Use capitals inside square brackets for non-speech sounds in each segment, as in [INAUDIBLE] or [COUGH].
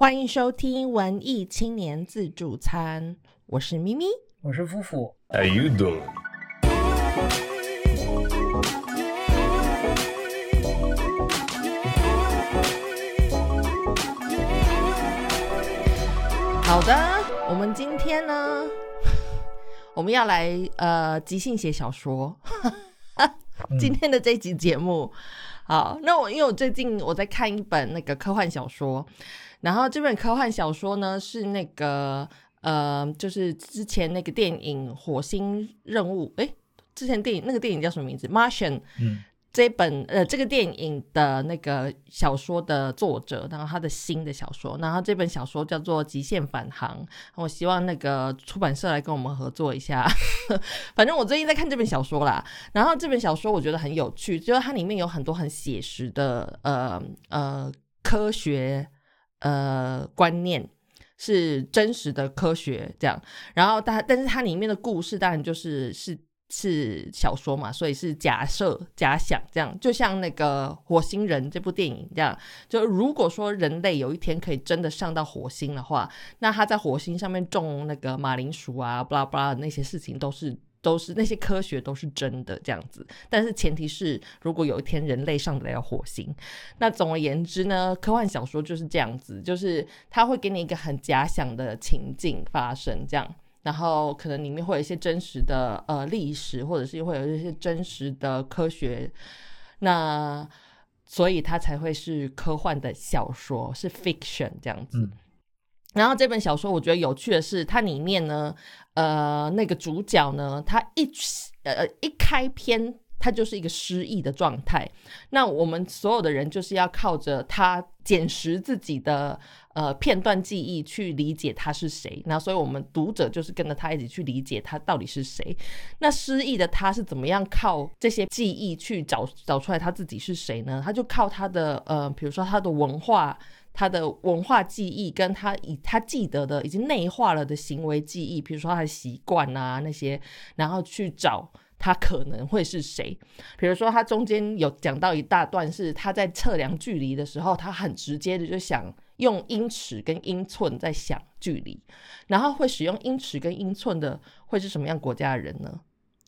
欢迎收听文艺青年自助餐，我是咪咪。我是夫妇，How you doing? [LAUGHS] 好的，我们今天呢，[LAUGHS] 我们要来呃即兴写小说。[LAUGHS] 今天的这集节目，好，那我因为我最近我在看一本那个科幻小说，然后这本科幻小说呢是那个呃，就是之前那个电影《火星任务》诶，之前电影那个电影叫什么名字？《Martian》。嗯，这本呃这个电影的那个小说的作者，然后他的新的小说，然后这本小说叫做《极限返航》，我希望那个出版社来跟我们合作一下。[LAUGHS] 反正我最近在看这本小说啦，然后这本小说我觉得很有趣，就是它里面有很多很写实的呃呃科学呃观念。是真实的科学这样，然后但但是它里面的故事当然就是是是小说嘛，所以是假设假想这样，就像那个《火星人》这部电影这样，就如果说人类有一天可以真的上到火星的话，那他在火星上面种那个马铃薯啊，巴拉巴拉那些事情都是。都是那些科学都是真的这样子，但是前提是如果有一天人类上得了火星，那总而言之呢，科幻小说就是这样子，就是它会给你一个很假想的情境发生这样，然后可能里面会有一些真实的呃历史，或者是会有一些真实的科学，那所以它才会是科幻的小说，是 fiction 这样子。嗯然后这本小说我觉得有趣的是，它里面呢，呃，那个主角呢，他一呃一开篇，他就是一个失忆的状态。那我们所有的人就是要靠着他捡拾自己的呃片段记忆去理解他是谁。那所以我们读者就是跟着他一起去理解他到底是谁。那失忆的他是怎么样靠这些记忆去找找出来他自己是谁呢？他就靠他的呃，比如说他的文化。他的文化记忆跟他以他记得的已经内化了的行为记忆，比如说他的习惯啊那些，然后去找他可能会是谁。比如说他中间有讲到一大段是他在测量距离的时候，他很直接的就想用英尺跟英寸在想距离，然后会使用英尺跟英寸的会是什么样国家的人呢？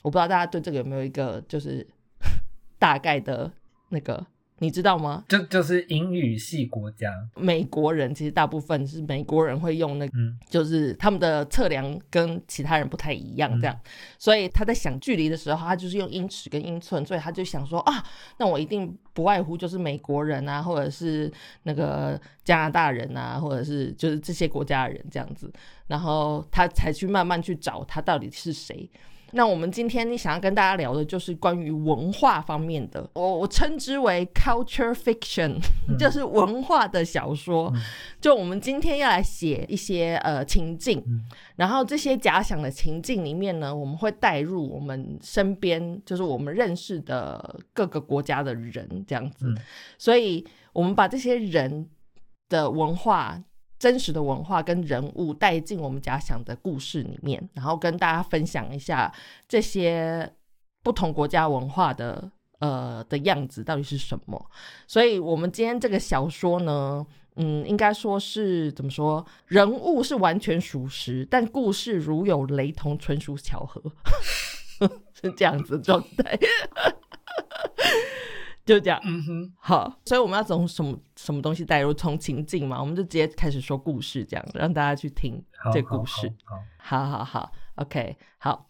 我不知道大家对这个有没有一个就是 [LAUGHS] 大概的那个。你知道吗？就就是英语系国家，美国人其实大部分是美国人会用那就是他们的测量跟其他人不太一样，这样，所以他在想距离的时候，他就是用英尺跟英寸，所以他就想说啊，那我一定不外乎就是美国人啊，或者是那个加拿大人啊，或者是就是这些国家的人这样子，然后他才去慢慢去找他到底是谁。那我们今天想要跟大家聊的就是关于文化方面的，我我称之为 culture fiction，、嗯。就是文化的小说。就我们今天要来写一些呃情境，嗯。然后这些假想的情境里面呢，我们会带入我们身边就是我们认识的各个国家的人这样子，嗯。所以我们把这些人的文化。真实的文化跟人物带进我们假想的故事里面，然后跟大家分享一下这些不同国家文化的呃的样子到底是什么。所以，我们今天这个小说呢，嗯，应该说是怎么说？人物是完全属实，但故事如有雷同，纯属巧合，[LAUGHS] 是这样子状态。就这样，嗯哼，好，所以我们要从什么什么东西带入？从情境嘛，我们就直接开始说故事，这样让大家去听好，这故事。好，好好好好，OK，好，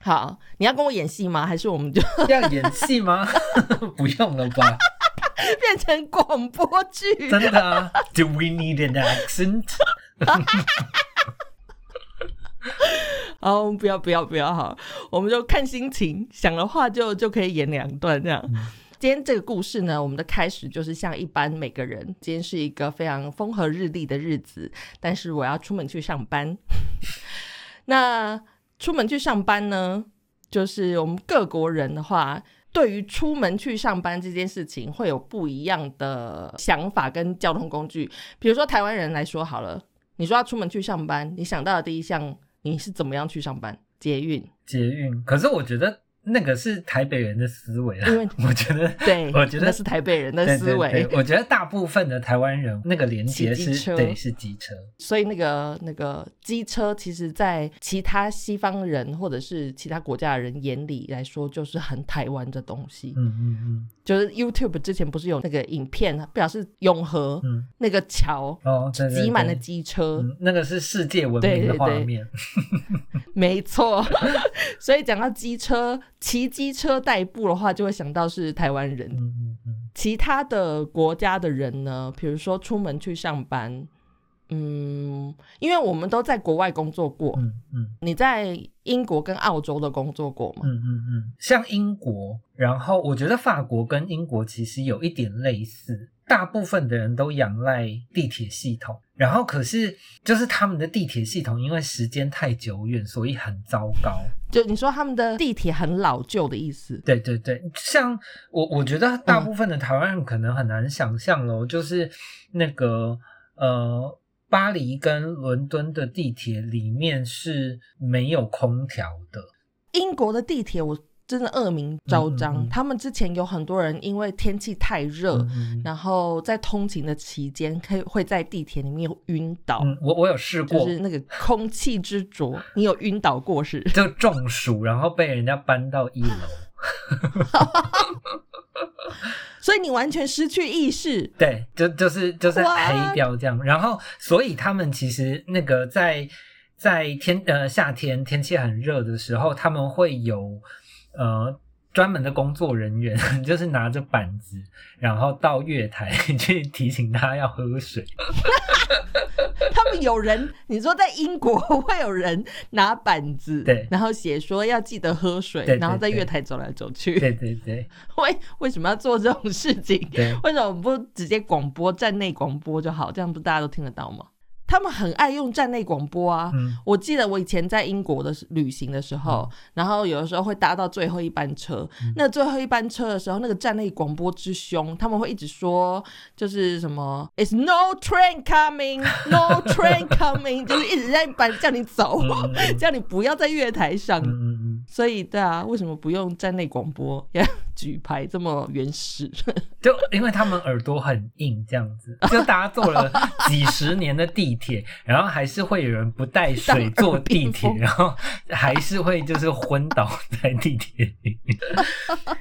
好，你要跟我演戏吗？还是我们就好 [LAUGHS] 要演戏吗？[LAUGHS] 不用了吧？[LAUGHS] 变成广播剧？真的啊？Do we need an accent？[LAUGHS] 好，不要不要不要，好，我们就看心情，想的话就就可以演两段这样。今天这个故事呢，我们的开始就是像一般每个人，今天是一个非常风和日丽的日子，但是我要出门去上班。[LAUGHS] 那出门去上班呢，就是我们各国人的话，对于出门去上班这件事情，会有不一样的想法跟交通工具。比如说台湾人来说好了，你说要出门去上班，你想到的第一项，你是怎么样去上班？捷运。捷运，可是我觉得那个是台北人的思维啊因为，[LAUGHS] 我觉得。对，我觉得那是台北人的思维，对对，我觉得大部分的台湾人那个连接是对是机车，所以那个那个机车，其实在其他西方人或者是其他国家的人眼里来说，就是很台湾的东西。嗯嗯嗯就是 YouTube 之前不是有那个影片，表示永和、嗯，那个桥挤满了对机车，嗯，那个是世界闻名的画面。[LAUGHS] 没错。[LAUGHS] 所以讲到机车，骑机车代步的话，就会想到是台湾人。嗯嗯嗯，其他的国家的人呢，比如说出门去上班，嗯，因为我们都在国外工作过，嗯嗯。你在英国跟澳洲的工作过吗？嗯嗯嗯，像英国，然后我觉得法国跟英国其实有一点类似，大部分的人都仰赖地铁系统，然后可是就是他们的地铁系统因为时间太久远，所以很糟糕。就你说他们的地铁很老旧的意思，对对对，像我我觉得大部分的台湾人可能很难想象咯，就是那个呃。巴黎跟伦敦的地铁里面是没有空调的，英国的地铁我真的恶名昭彰，他们之前有很多人因为天气太热。然后在通勤的期间，可以会在地铁里面晕倒，嗯，我我有试过，就是那个空气之浊。你有晕倒过是？[LAUGHS] 就中暑，然后被人家搬到一楼。所以你完全失去意识。[LAUGHS] 对，就就是就是黑掉这样。然后，所以他们其实那个在在天呃夏天天气很热的时候，他们会有呃专门的工作人员，[LAUGHS] 就是拿着板子，然后到月台 [LAUGHS] 去提醒他要喝水。[LAUGHS] 他们有人，你说在英国会有人拿板子，对然后写说要记得喝水，对对然后在月台走来走去。对对对为为什么要做这种事情？对，为什么不直接广播站内广播就好？这样不大家都听得到吗？他们很爱用站内广播啊。嗯我记得我以前在英国的旅行的时候，然后有的时候会搭到最后一班车。嗯那最后一班车的时候，那个站内广播之凶，他们会一直说，就是什么 "It's no train coming, no train [LAUGHS] coming"，就是一直在把叫你走，[LAUGHS] 叫你不要在月台上。所以，对啊，为什么不用站内广播？要举牌这么原始？[LAUGHS] 就因为他们耳朵很硬，这样子，[LAUGHS] 就大家坐了几十年的地铁，然后还是会有人不带水坐地铁，[LAUGHS] 然后还是会就是昏倒在地铁里面，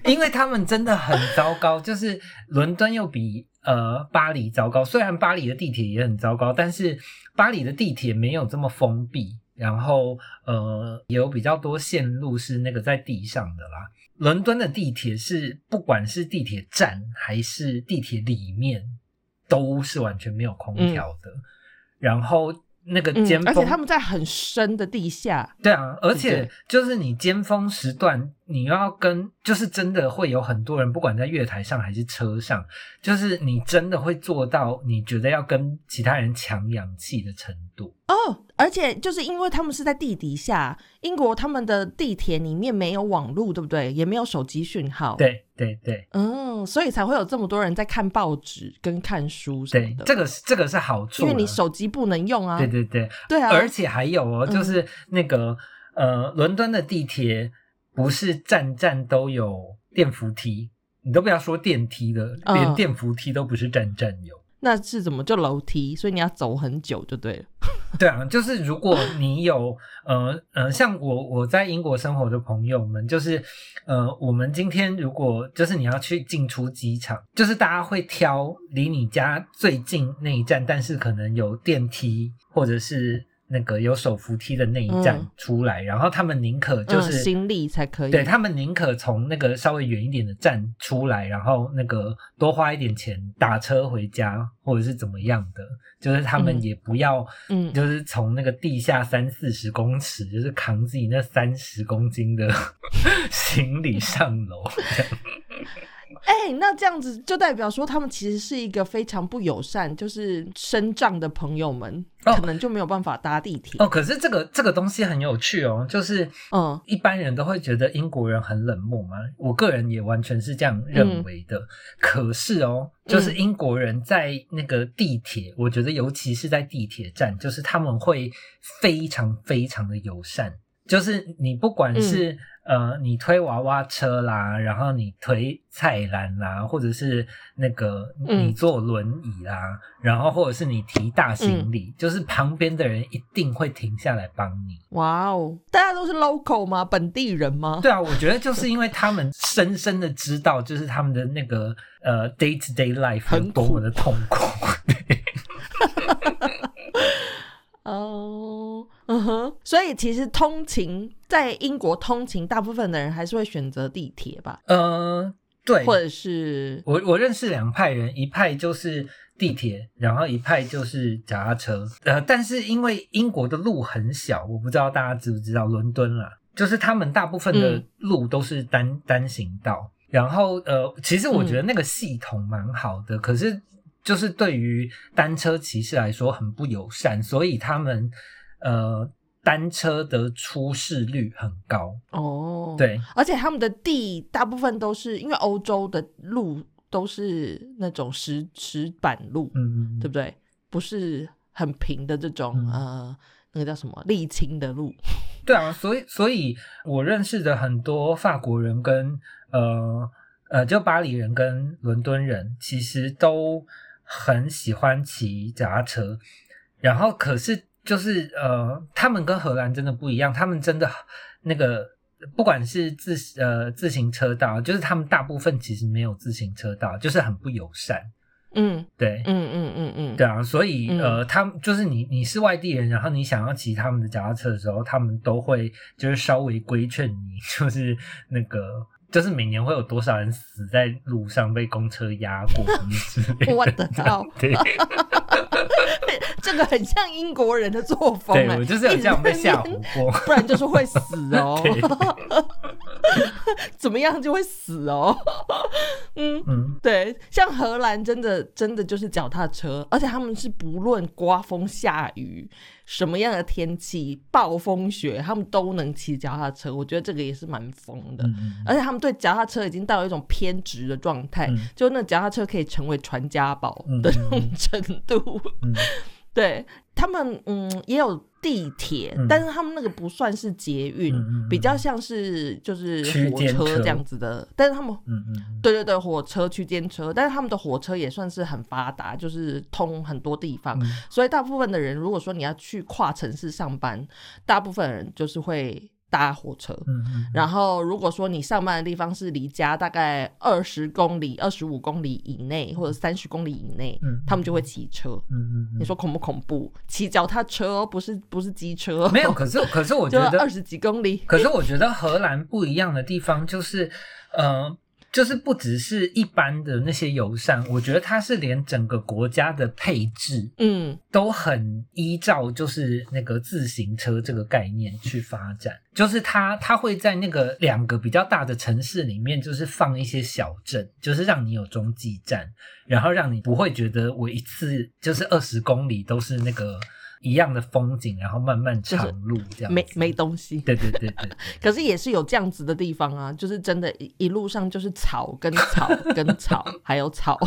因为他们真的很糟糕，就是伦敦又比呃巴黎糟糕，虽然巴黎的地铁也很糟糕，但是巴黎的地铁没有这么封闭。然后，呃，也有比较多线路是那个在地上的啦。伦敦的地铁是不管是地铁站还是地铁里面，都是完全没有空调的。然后那个尖嗯，峰，而且他们在很深的地下，对啊，而且就是你尖峰时段，你要跟就是真的会有很多人，不管在月台上还是车上，就是你真的会做到你觉得要跟其他人抢氧气的程度。哦，而且就是因为他们是在地底下，英国他们的地铁里面没有网络，对不对？也没有手机讯号。，对对对嗯，所以才会有这么多人在看报纸跟看书什么的。，对这个是这个是好处，因为你手机不能用啊。对对对，对啊，而且还有哦，嗯就是那个、呃，伦敦的地铁不是站站都有电扶梯，你都不要说电梯了，嗯连电扶梯都不是站站有。那是怎么就楼梯？所以你要走很久就对了。[LAUGHS] 对啊，就是如果你有呃呃，像我我在英国生活的朋友们，就是呃，我们今天如果就是你要去进出机场，就是大家会挑离你家最近那一站，但是可能有电梯或者是那个有手扶梯的那一站嗯出来，然后他们宁可就是、嗯、行李才可以。对他们宁可从那个稍微远一点的站出来，然后那个多花一点钱打车回家，或者是怎么样的，就是他们嗯也不要，嗯就是从那个地下三四十公尺，就是扛自己那三十公斤的 [LAUGHS] 行李上楼。哎、那这样子就代表说，他们其实是一个非常不友善，就是身障的朋友们，哦可能就没有办法搭地铁。哦，可是这个这个东西很有趣哦，就是嗯一般人都会觉得英国人很冷漠嘛，我个人也完全是这样认为的。可是哦，就是英国人在那个地铁，我觉得尤其是在地铁站，就是他们会非常非常的友善。就是你不管是、呃，你推娃娃车啦，然后你推菜篮啦，或者是那个嗯你坐轮椅啦，然后或者是你提大行李，就是旁边的人一定会停下来帮你。哇哦，大家都是 local 吗？本地人吗？对啊，我觉得就是因为他们深深的知道，就是他们的那个呃 day to day life 有很多么的痛苦。[LAUGHS] 哦，嗯哼，所以其实通勤在英国通勤，大部分的人还是会选择地铁吧，呃，对，或者是我我认识两派人，一派就是地铁，然后一派就是脚踏车。呃，但是因为英国的路很小，我不知道大家知不知道，伦敦啦，就是他们大部分的嗯。路都是单、单行道。然后呃，其实我觉得那个系统蛮好的，可是就是对于单车骑士来说很不友善，所以他们呃单车的出事率很高。哦，，对，而且他们的地大部分都是因为欧洲的路都是那种石石板路，嗯，对不对？不是很平的这种、嗯呃，那个叫什么沥青的路，[LAUGHS] 对啊，所以所以我认识的很多法国人跟呃呃，就巴黎人跟伦敦人，其实都很喜欢骑脚踏车。然后可是就是呃，他们跟荷兰真的不一样，他们真的那个不管是自呃自行车道，就是他们大部分其实没有自行车道，就是很不友善。嗯对，嗯嗯嗯嗯，对啊，所以、嗯呃，他们就是你你是外地人，然后你想要骑他们的脚踏车的时候，他们都会就是稍微规劝你，[LAUGHS] 就是那个就是每年会有多少人死在路上被公车压过之类的。我的 [LAUGHS] [LAUGHS] 这个很像英国人的作风、对，哎我就是有这样被吓唬过。[LAUGHS] 不然就是会死哦对，[LAUGHS] 怎么样就会死哦。[LAUGHS] 嗯，嗯，对，像荷兰真的真的就是脚踏车，而且他们是不论刮风下雨，什么样的天气，暴风雪，他们都能骑脚踏车。我觉得这个也是蛮疯的。嗯而且他们对脚踏车已经到了一种偏执的状态，嗯就那脚踏车可以成为传家宝嗯的那种程度。嗯 [LAUGHS] 对他们，嗯，也有地铁，嗯但是他们那个不算是捷运，比较像是就是火车车这样子的。但是他们，嗯嗯对对对，火车区间车，但是他们的火车也算是很发达，就是通很多地方。嗯所以大部分的人，如果说你要去跨城市上班，大部分人就是会搭火车。嗯嗯，然后，如果说你上班的地方是离家大概二十公里、二十五公里以内，或者三十公里以内，嗯他们就会骑车。嗯嗯嗯，你说恐不恐怖？骑脚踏车哦不是不是机车哦，没有？可是可是我就觉得 [LAUGHS] 二十几公里。可是我觉得荷兰不一样的地方就是，呃，就是不只是一般的那些友善，我觉得它是连整个国家的配置嗯。都很依照就是那个自行车这个概念去发展，就是它它会在那个两个比较大的城市里面，就是放一些小镇，就是让你有中继站，然后让你不会觉得我一次就是二十公里都是那个一样的风景，然后慢慢长路这样子。没没东西。对对对对，[LAUGHS] 可是也是有这样子的地方啊，就是真的，一一路上就是草跟草 [LAUGHS] 跟草，还有草，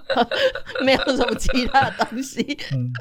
[LAUGHS] 没有什么其他的东西。嗯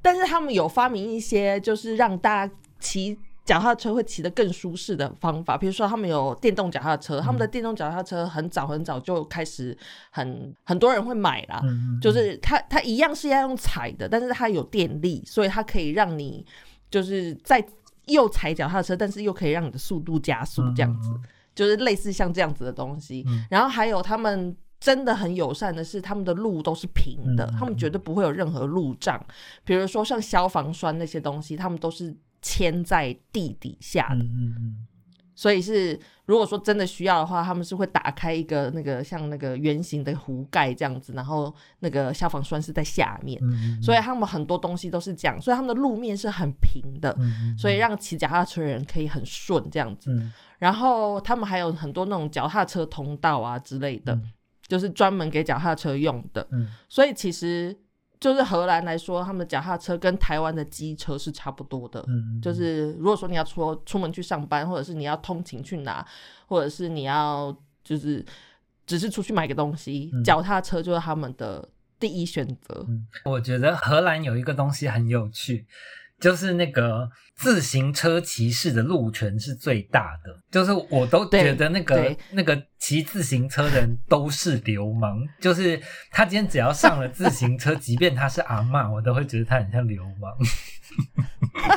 但是他们有发明一些，就是让大家骑脚踏车会骑得更舒适的方法，比如说他们有电动脚踏车，他们的电动脚踏车很早很早就开始很很多人会买啦，嗯，就是它它一样是要用踩的，但是它有电力，所以它可以让你就是在又踩脚踏车，但是又可以让你的速度加速，这样子，就是类似像这样子的东西。嗯然后还有他们真的很友善的是，他们的路都是平的，嗯。他们绝对不会有任何路障，比如说像消防栓那些东西，他们都是嵌在地底下的。嗯嗯嗯。所以是，如果说真的需要的话，他们是会打开一个那个像那个圆形的壶盖这样子，然后那个消防栓是在下面，所以他们很多东西都是这样，所以他们的路面是很平的，嗯。所以让骑脚踏车的人可以很顺这样子。嗯。然后他们还有很多那种脚踏车通道啊之类的，嗯。就是专门给脚踏车用的。嗯。所以其实就是荷兰来说，他们的脚踏车跟台湾的机车是差不多的。嗯，就是如果说你要出出门去上班，或者是你要通勤去哪，或者是你要就是只是出去买个东西，嗯脚踏车就是他们的第一选择。嗯，我觉得荷兰有一个东西很有趣，就是那个自行车骑士的路权是最大的，就是我都觉得那个那个骑自行车的人都是流氓，就是他今天只要上了自行车，即便他是阿嬷，我都会觉得他很像流氓。[LAUGHS]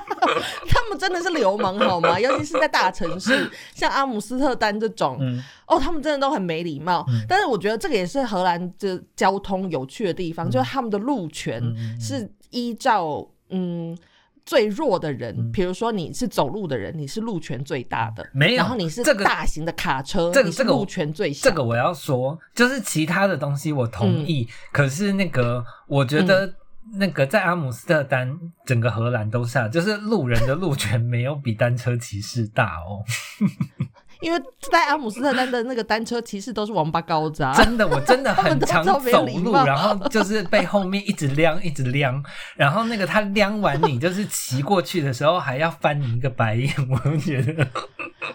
他们真的是流氓好吗？尤其是在大城市，像阿姆斯特丹这种，嗯哦，他们真的都很没礼貌。嗯但是我觉得这个也是荷兰的交通有趣的地方，就是他们的路权是依照嗯。最弱的人，嗯。比如说你是走路的人，你是路权最大的，没有然后你是这个大型的卡车，这个路权最小。这个我要说，就是其他的东西我同意，嗯。可是那个我觉得那个在阿姆斯特丹，整个荷兰都是啊，就是路人的路权没有比单车骑士大哦。[LAUGHS] 因为在阿姆斯特丹的那个单车骑士都是王八羔子啊，真的，我真的很 [LAUGHS] 常走路，然后就是被后面一直撩，一直撩，然后那个他撩完你，就是骑过去的时候还要翻你一个白眼，我就觉得，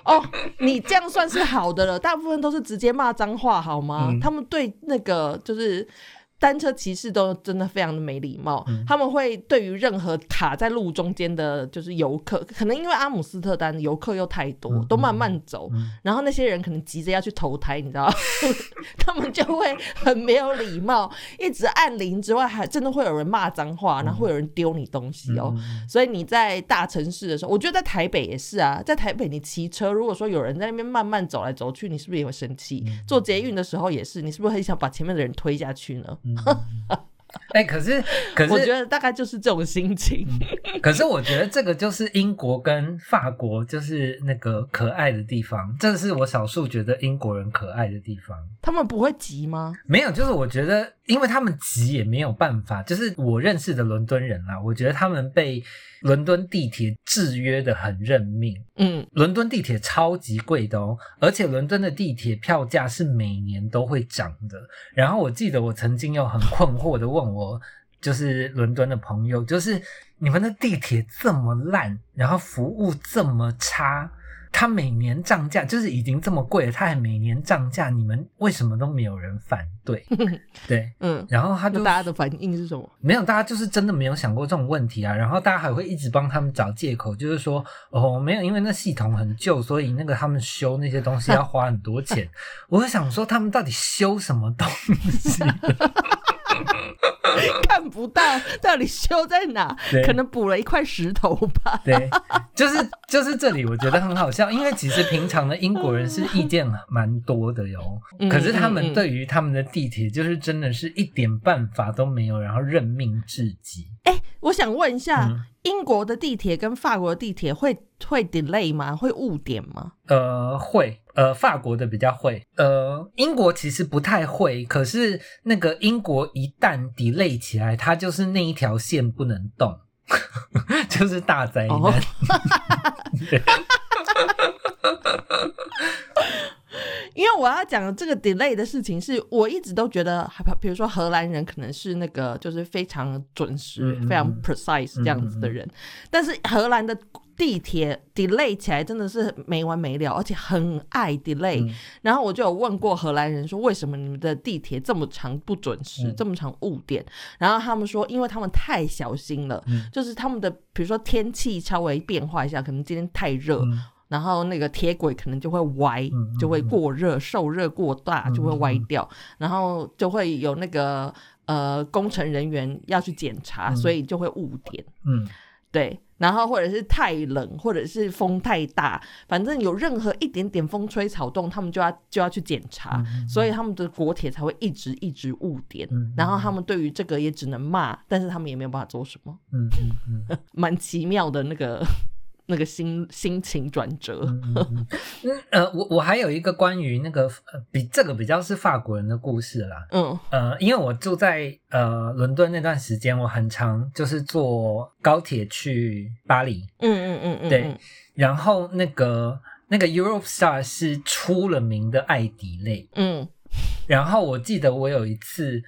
哦，你这样算是好的了，大部分都是直接骂脏话，好吗？嗯。他们对那个就是单车骑士都真的非常的没礼貌，嗯。他们会对于任何卡在路中间的，就是游客，可能因为阿姆斯特丹游客又太多，嗯都慢慢走，嗯然后那些人可能急着要去投胎，你知道，[LAUGHS] 他们就会很没有礼貌，一直按铃之外，还真的会有人骂脏话，然后会有人丢你东西哦。嗯所以你在大城市的时候，我觉得在台北也是啊，在台北你骑车，如果说有人在那边慢慢走来走去，你是不是也会生气？嗯。坐捷运的时候也是，你是不是很想把前面的人推下去呢？嗯哎、可是可是我觉得大概就是这种心情。可是我觉得这个就是英国跟法国就是那个可爱的地方，这是我少数觉得英国人可爱的地方。他们不会急吗？没有，就是我觉得，因为他们急也没有办法。就是我认识的伦敦人啦，我觉得他们被伦敦地铁制约的很认命。嗯，伦敦地铁超级贵的哦，而且伦敦的地铁票价是每年都会涨的。然后我记得我曾经有很困惑的问我，就是伦敦的朋友，就是你们的地铁这么烂，然后服务这么差，它每年涨价就是已经这么贵了，它还每年涨价，你们为什么都没有人反对？[LAUGHS] 对，嗯，然后他就大家的反应是什么？没有，大家就是真的没有想过这种问题啊。然后大家还会一直帮他们找借口，就是说哦，没有，因为那系统很旧，所以那个他们修那些东西要花很多钱。[LAUGHS] 我就想说，他们到底修什么东西？[LAUGHS] 看不到，到底修在哪？可能补了一块石头吧。对，就是就是这里，我觉得很好笑，因为其实平常的英国人是意见蛮多的哟，嗯可是他们对于他们的地铁就是真的是一点办法都没有，然后任命至极。哎、我想问一下，嗯英国的地铁跟法国的地铁会会 delay 吗？会误点吗？呃，会，呃，法国的比较会，呃，英国其实不太会，可是那个英国一旦 delay 起来，它就是那一条线不能动，[LAUGHS] 就是大灾难。哦 [LAUGHS] 对因为我要讲的这个 delay 的事情，是我一直都觉得，害怕，比如说荷兰人可能是那个就是非常准时、非常嗯 precise 这样子的人，但是荷兰的地铁 delay 起来真的是没完没了，而且很爱 delay、嗯。然后我就有问过荷兰人说，为什么你们的地铁这么长不准时，嗯。这么长误点？然后他们说，因为他们太小心了，嗯。就是他们的比如说天气稍微变化一下，可能今天太热，嗯然后那个铁轨可能就会歪，就会过热，受热过大嗯就会歪掉，然后就会有那个呃工程人员要去检查，嗯。所以就会误点。嗯。对，然后或者是太冷，或者是风太大，反正有任何一点点风吹草动，他们就要就要去检查，嗯所以他们的国铁才会一直一直误点。嗯。然后他们对于这个也只能骂，但是他们也没有办法做什么，嗯嗯嗯。[LAUGHS] 蛮奇妙的那个那个心心情转折。嗯呃，我我还有一个关于那个呃比这个比较是法国人的故事啦，嗯。呃，因为我住在呃伦敦那段时间，我很常就是坐高铁去巴黎，嗯嗯嗯嗯，对。嗯然后那个那个 Europe Star 是出了名的爱迪类，嗯。然后我记得我有一次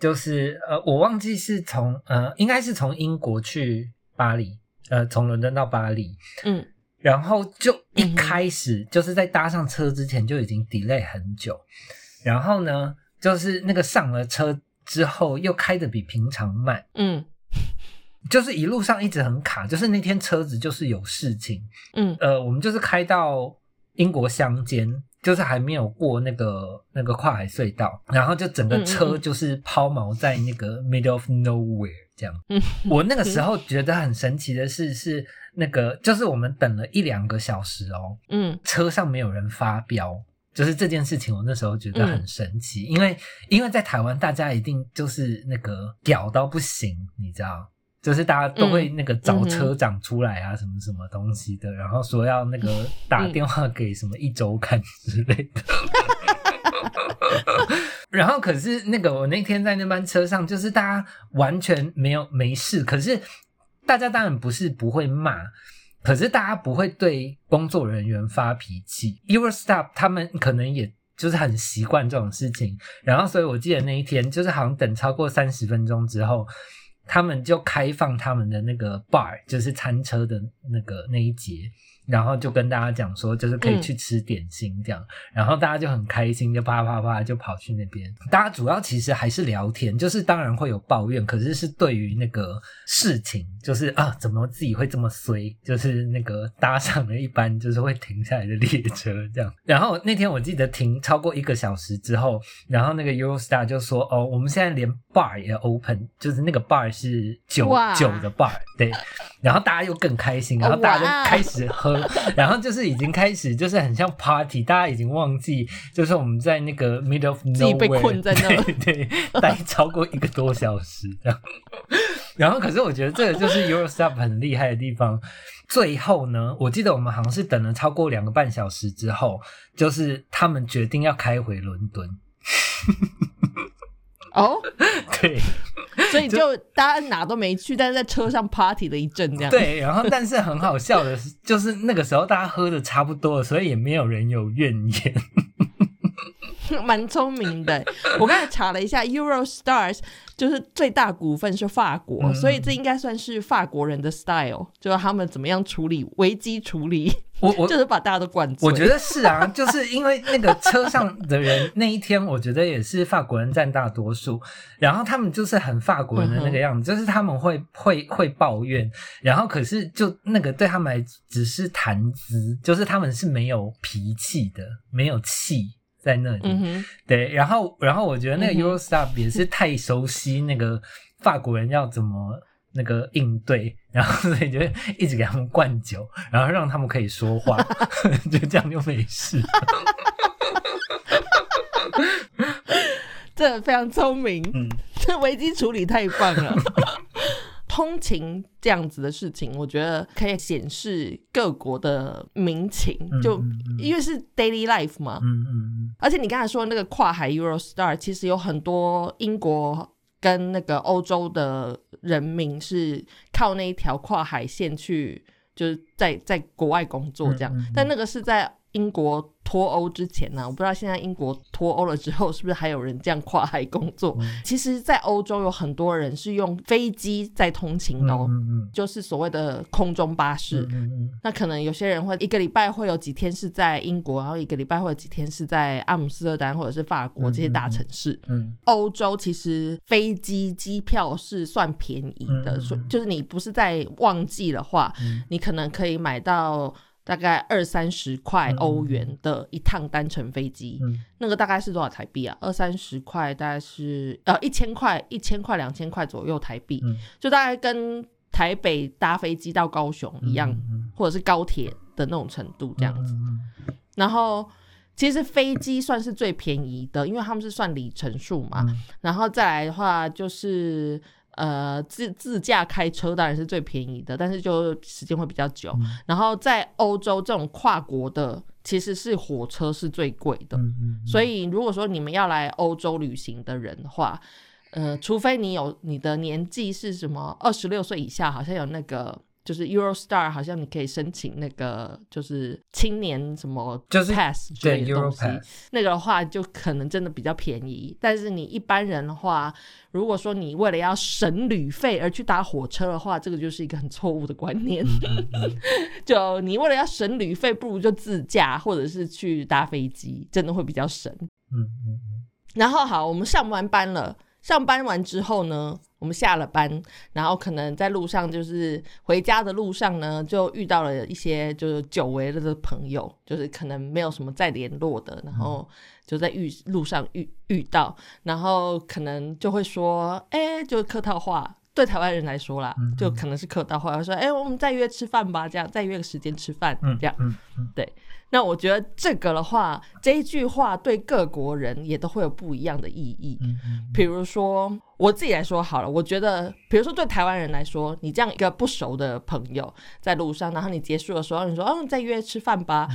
就是呃，我忘记是从呃，应该是从英国去巴黎，呃，从伦敦到巴黎，嗯。然后就一开始就是在搭上车之前就已经 delay 很久，然后呢，就是那个上了车之后又开的比平常慢，嗯。就是一路上一直很卡，就是那天车子就是有事情，嗯。呃，我们就是开到英国乡间，就是还没有过那个那个跨海隧道，然后就整个车就是抛锚在那个 middle of nowhere 这样。嗯，我那个时候觉得很神奇的是，是那个就是我们等了一两个小时哦，嗯车上没有人发飙。就是这件事情，我那时候觉得很神奇，因为因为在台湾，大家一定就是那个屌到不行，你知道，就是大家都会那个找车长出来啊，什么什么东西的，然后说要那个 [LAUGHS] 打电话给什么一周刊之类的。[LAUGHS] 然后可是那个我那天在那班车上，就是大家完全没有没事，可是大家当然不是不会骂。可是大家不会对工作人员发脾气，Eurostop 他们可能也就是很习惯这种事情，然后所以我记得那一天就是好像等超过三十分钟之后，他们就开放他们的那个 bar，就是餐车的那个那一节。然后就跟大家讲说，就是可以去吃点心这样，嗯、然后大家就很开心，就啪啪啪就跑去那边。大家主要其实还是聊天，就是当然会有抱怨，可是是对于那个事情，就是啊，怎么自己会这么衰，就是那个搭上了一班就是会停下来的列车这样。然后那天我记得停超过一个小时之后，然后那个 Eurostar 就说，哦，我们现在连 bar 也 open，就是那个 bar 是酒酒的 bar，对。然后大家又更开心，然后大家就开始喝。然后就是已经开始，就是很像 party，大家已经忘记，就是我们在那个 middle of nowhere 自己被困在那，对对，待超过一个多小时这样。然后，可是我觉得这个就是 Eurostep 很厉害的地方。最后呢，我记得我们好像是等了超过两个半小时之后，就是他们决定要开回伦敦。[LAUGHS] 哦，对，所以就大家哪都没去，但是在车上 party 了一阵这样。对，然后但是很好笑的是，就是那个时候大家喝的差不多了，所以也没有人有怨言。蛮聪明的，我刚才查了一下，Eurostars 就是最大股份是法国，嗯、所以这应该算是法国人的 style，就是他们怎么样处理危机处理。我我 [LAUGHS] 就是把大家都灌醉。我觉得是啊，就是因为那个车上的人那一天，我觉得也是法国人占大多数，然后他们就是很法国人的那个样子，嗯、就是他们会会会抱怨，然后可是就那个对他们来只是谈资，就是他们是没有脾气的，没有气。在那里，嗯、对，然后，然后我觉得那个 Eurostar 也是太熟悉那个法国人要怎么那个应对，然后所以就一直给他们灌酒，然后让他们可以说话，[LAUGHS] 就这样就没事。[LAUGHS] 这非常聪明，嗯，这危机处理太棒了。通勤这样子的事情，我觉得可以显示各国的民情，就因为是 daily life 嘛。嗯嗯而且你刚才说那个跨海 Eurostar，其实有很多英国跟那个欧洲的人民是靠那一条跨海线去，就是在在国外工作这样。嗯嗯嗯但那个是在英国脱欧之前呢、我不知道现在英国脱欧了之后，是不是还有人这样跨海工作？嗯其实，在欧洲有很多人是用飞机在通勤嗯的哦，嗯就是所谓的空中巴士。那可能有些人会一个礼拜会有几天是在英国，然后一个礼拜会有几天是在阿姆斯特丹或者是法国嗯这些大城市。嗯欧洲其实飞机机票是算便宜的，所、就是你不是在旺季的话，嗯你可能可以买到大概二三十块欧元的一趟单程飞机。嗯那个大概是多少台币啊？二三十块，大概是呃一千块，一千块两千块左右台币，嗯就大概跟台北搭飞机到高雄一样，嗯或者是高铁的那种程度这样子。嗯然后其实飞机算是最便宜的，因为他们是算里程数嘛。嗯然后再来的话就是。呃，自自驾开车当然是最便宜的，但是就时间会比较久。嗯然后在欧洲这种跨国的，其实是火车是最贵的。嗯嗯所以如果说你们要来欧洲旅行的人的话，呃，除非你有你的年纪是什么二十六岁以下，好像有那个就是 Eurostar，好像你可以申请那个就是青年什么就是 pass 之对类的东 Euro 西。那个的话就可能真的比较便宜，但是你一般人的话，如果说你为了要省旅费而去搭火车的话，这个就是一个很错误的观念。[LAUGHS] 就你为了要省旅费，不如就自驾或者是去搭飞机，真的会比较省。嗯嗯嗯然后好，我们上完班了，上班完之后呢，我们下了班，然后可能在路上就是回家的路上呢，就遇到了一些就是久违了的朋友，就是可能没有什么再联络的，然后就在遇路上遇遇到，然后可能就会说，哎，就是客套话。对台湾人来说啦，就可能是客套话，说：“哎，我们再约吃饭吧，这样再约个时间吃饭，这样。”对。那我觉得这个的话，这一句话对各国人也都会有不一样的意义。比如说我自己来说好了，我觉得，比如说对台湾人来说，你这样一个不熟的朋友在路上，然后你结束的时候，你说：“嗯，再约吃饭吧。”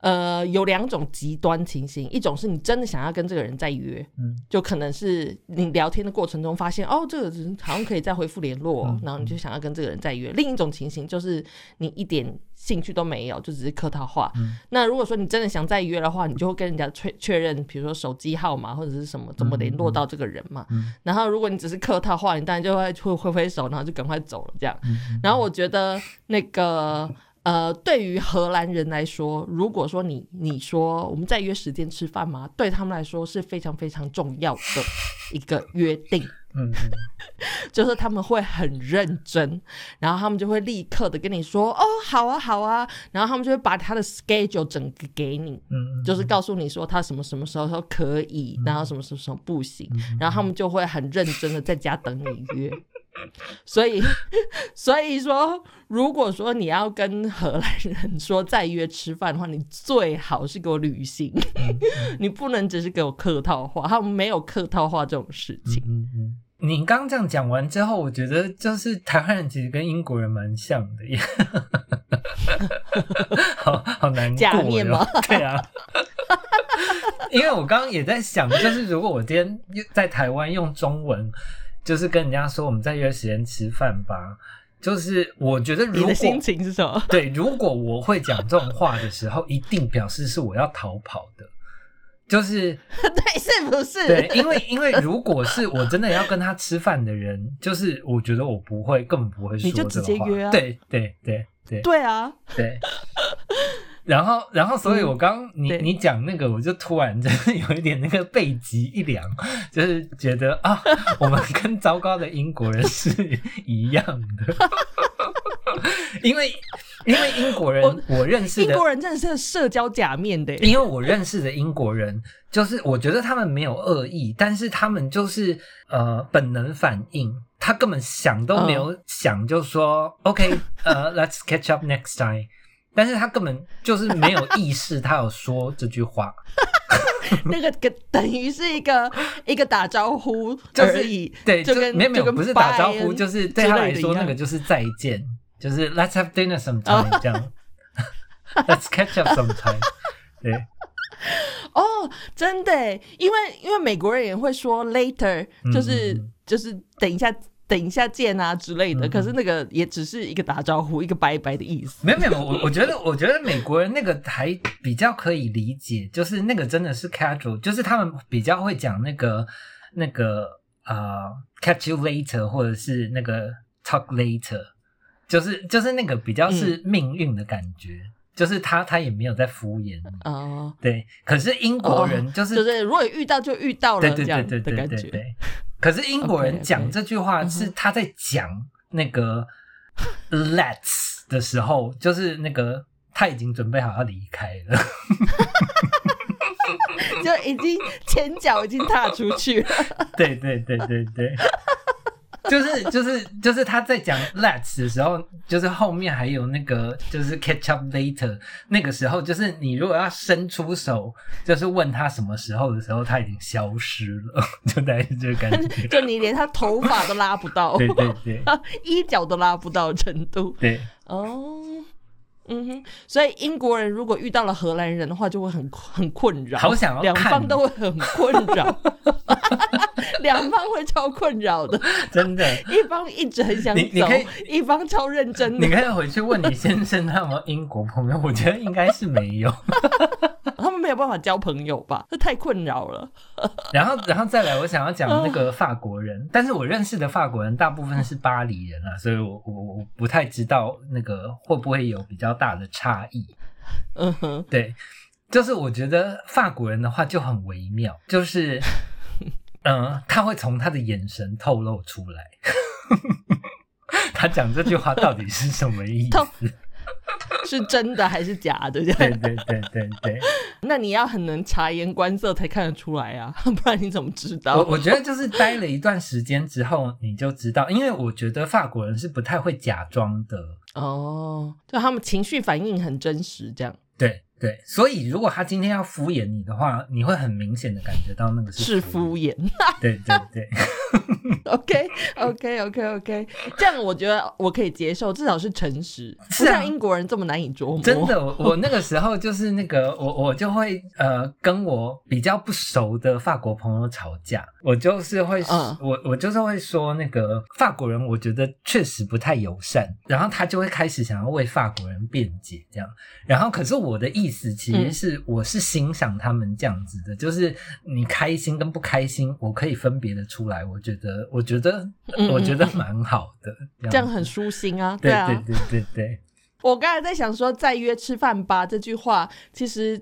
呃，有两种极端情形，一种是你真的想要跟这个人再约，嗯，就可能是你聊天的过程中发现，哦，这个人好像可以再回复联络，然后你就想要跟这个人再约。另一种情形就是你一点兴趣都没有，就只是客套话。那如果说你真的想再约的话，你就会跟人家确确认，比如说手机号码或者是什么，怎么联络到这个人嘛。然后如果你只是客套话，你当然就会会挥挥手，然后就赶快走了这样。然后我觉得那个。呃，对于荷兰人来说，如果说你你说我们再约时间吃饭吗？对他们来说是非常非常重要的一个约定。嗯，就是他们会很认真，然后他们就会立刻的跟你说：“哦，好啊，好啊。”然后他们就会把他的 schedule 整个给你，嗯，就是告诉你说他什么什么时候说可以，然后什么什么时候不行，然后他们就会很认真的在家等你约。[LAUGHS] 所以，[LAUGHS] 所以说，如果说你要跟荷兰人说再约吃饭的话，你最好是给我旅行，[LAUGHS] 你不能只是给我客套话，他们没有客套话这种事情。嗯嗯，你刚刚这样讲完之后，我觉得就是台湾人其实跟英国人蛮像的，耶，[LAUGHS] 好好难过吗？对啊，因为我刚刚也在想，就是如果我今天在台湾用中文。就是跟人家说，我们在约时间吃饭吧。就是我觉得，你的心情是什么？对，如果我会讲这种话的时候，一定表示是我要逃跑的。就是 [LAUGHS] 对，是不是？对，因为因为如果是我真的要跟他吃饭的人，就是我觉得我不会，根本不会说你就直接约啊。对对对对，对啊，对。然后，然后，所以我刚你你讲那个，我就突然就是有一点那个背脊一凉，就是觉得啊，我们跟糟糕的英国人是一样的，[LAUGHS] 因为因为英国人我认识的英国人真的是社交假面的，因为我认识的英国人就是我觉得他们没有恶意，但是他们就是呃本能反应，他根本想都没有想就说 OK，呃，Let's catch up next time。[LAUGHS] 但是他根本就是没有意识，他有说这句话，[LAUGHS] 那个跟等于是一个一个打招呼，就是以对，就跟没有没有不是打招呼，就是对他来说那个就是再见，就是 Let's have dinner sometime 这样，[LAUGHS] Let's catch up sometime。[LAUGHS] 对，哦，真的，因为因为美国人也会说 later，就是就是等一下。等一下见啊之类的，可是那个也只是一个打招呼，一个拜拜的意思。没有没有，我我觉得我觉得美国人那个还比较可以理解，就是那个真的是 casual，就是他们比较会讲那个那个啊 catch you later，或者是那个 talk later，就是就是那个比较是命运的感觉，就是他他也没有在敷衍哦。对，可是英国人就是就是如果遇到就遇到了，对对对对对对。可是英国人讲这句话是他在讲那个 let's 的时候，就是那个他已经准备好要离开了，[LAUGHS] 就已经前脚已经踏出去了。对对对对对。[LAUGHS] 就是就是就是他在讲 let's 的时候，就是后面还有那个就是 catch up later 那个时候，就是你如果要伸出手，就是问他什么时候的时候，他已经消失了，就大概是这个感觉。就你连他头发都拉不到，对对对，[LAUGHS] 衣角都拉不到程度。对，哦。嗯哼，所以英国人如果遇到了荷兰人的话，就会很很困扰。好想要两方都会很困扰，[LAUGHS] 两方会超困扰的，真的。一方一直很想走，一方超认真。你可以回去问你先生他有没有英国朋友，我觉得应该是没有。[LAUGHS] 他们没有办法交朋友吧？这太困扰了。[LAUGHS] 然后，然后再来，我想要讲那个法国人，但是我认识的法国人大部分是巴黎人啊，所以我我我不太知道那个会不会有比较大的差异。嗯哼，对，就是我觉得法国人的话就很微妙，就是嗯，[LAUGHS] 他会从他的眼神透露出来。[LAUGHS] 他讲这句话到底是什么意透思？[LAUGHS] 是真的还是假的？这对样，对对对对，[LAUGHS] 那你要很能察言观色才看得出来啊，不然你怎么知道？我我觉得就是待了一段时间之后，你就知道，因为我觉得法国人是不太会假装的。哦，就他们情绪反应很真实，这样对对，所以如果他今天要敷衍你的话，你会很明显的感觉到那个是是敷衍。[LAUGHS] 对对对，[LAUGHS] OK OK OK OK，这样我觉得我可以接受，至少是诚实，不是啊。像英国人这么难以琢磨。真的，我我那个时候就是那个我我就会呃跟我比较不熟的法国朋友吵架，我就是会、嗯我我就是会说那个法国人，我觉得确实不太友善，然后他就会开始想要为法国人辩解这样，然后可是我的意思其实是、我是欣赏他们这样子的，就是你开心跟不开心，我可以分别的出来，我觉得我觉得嗯我觉得蛮好的，这样很舒心啊，对啊。对对对对。[LAUGHS] 我刚才在想说“再约吃饭吧”这句话，其实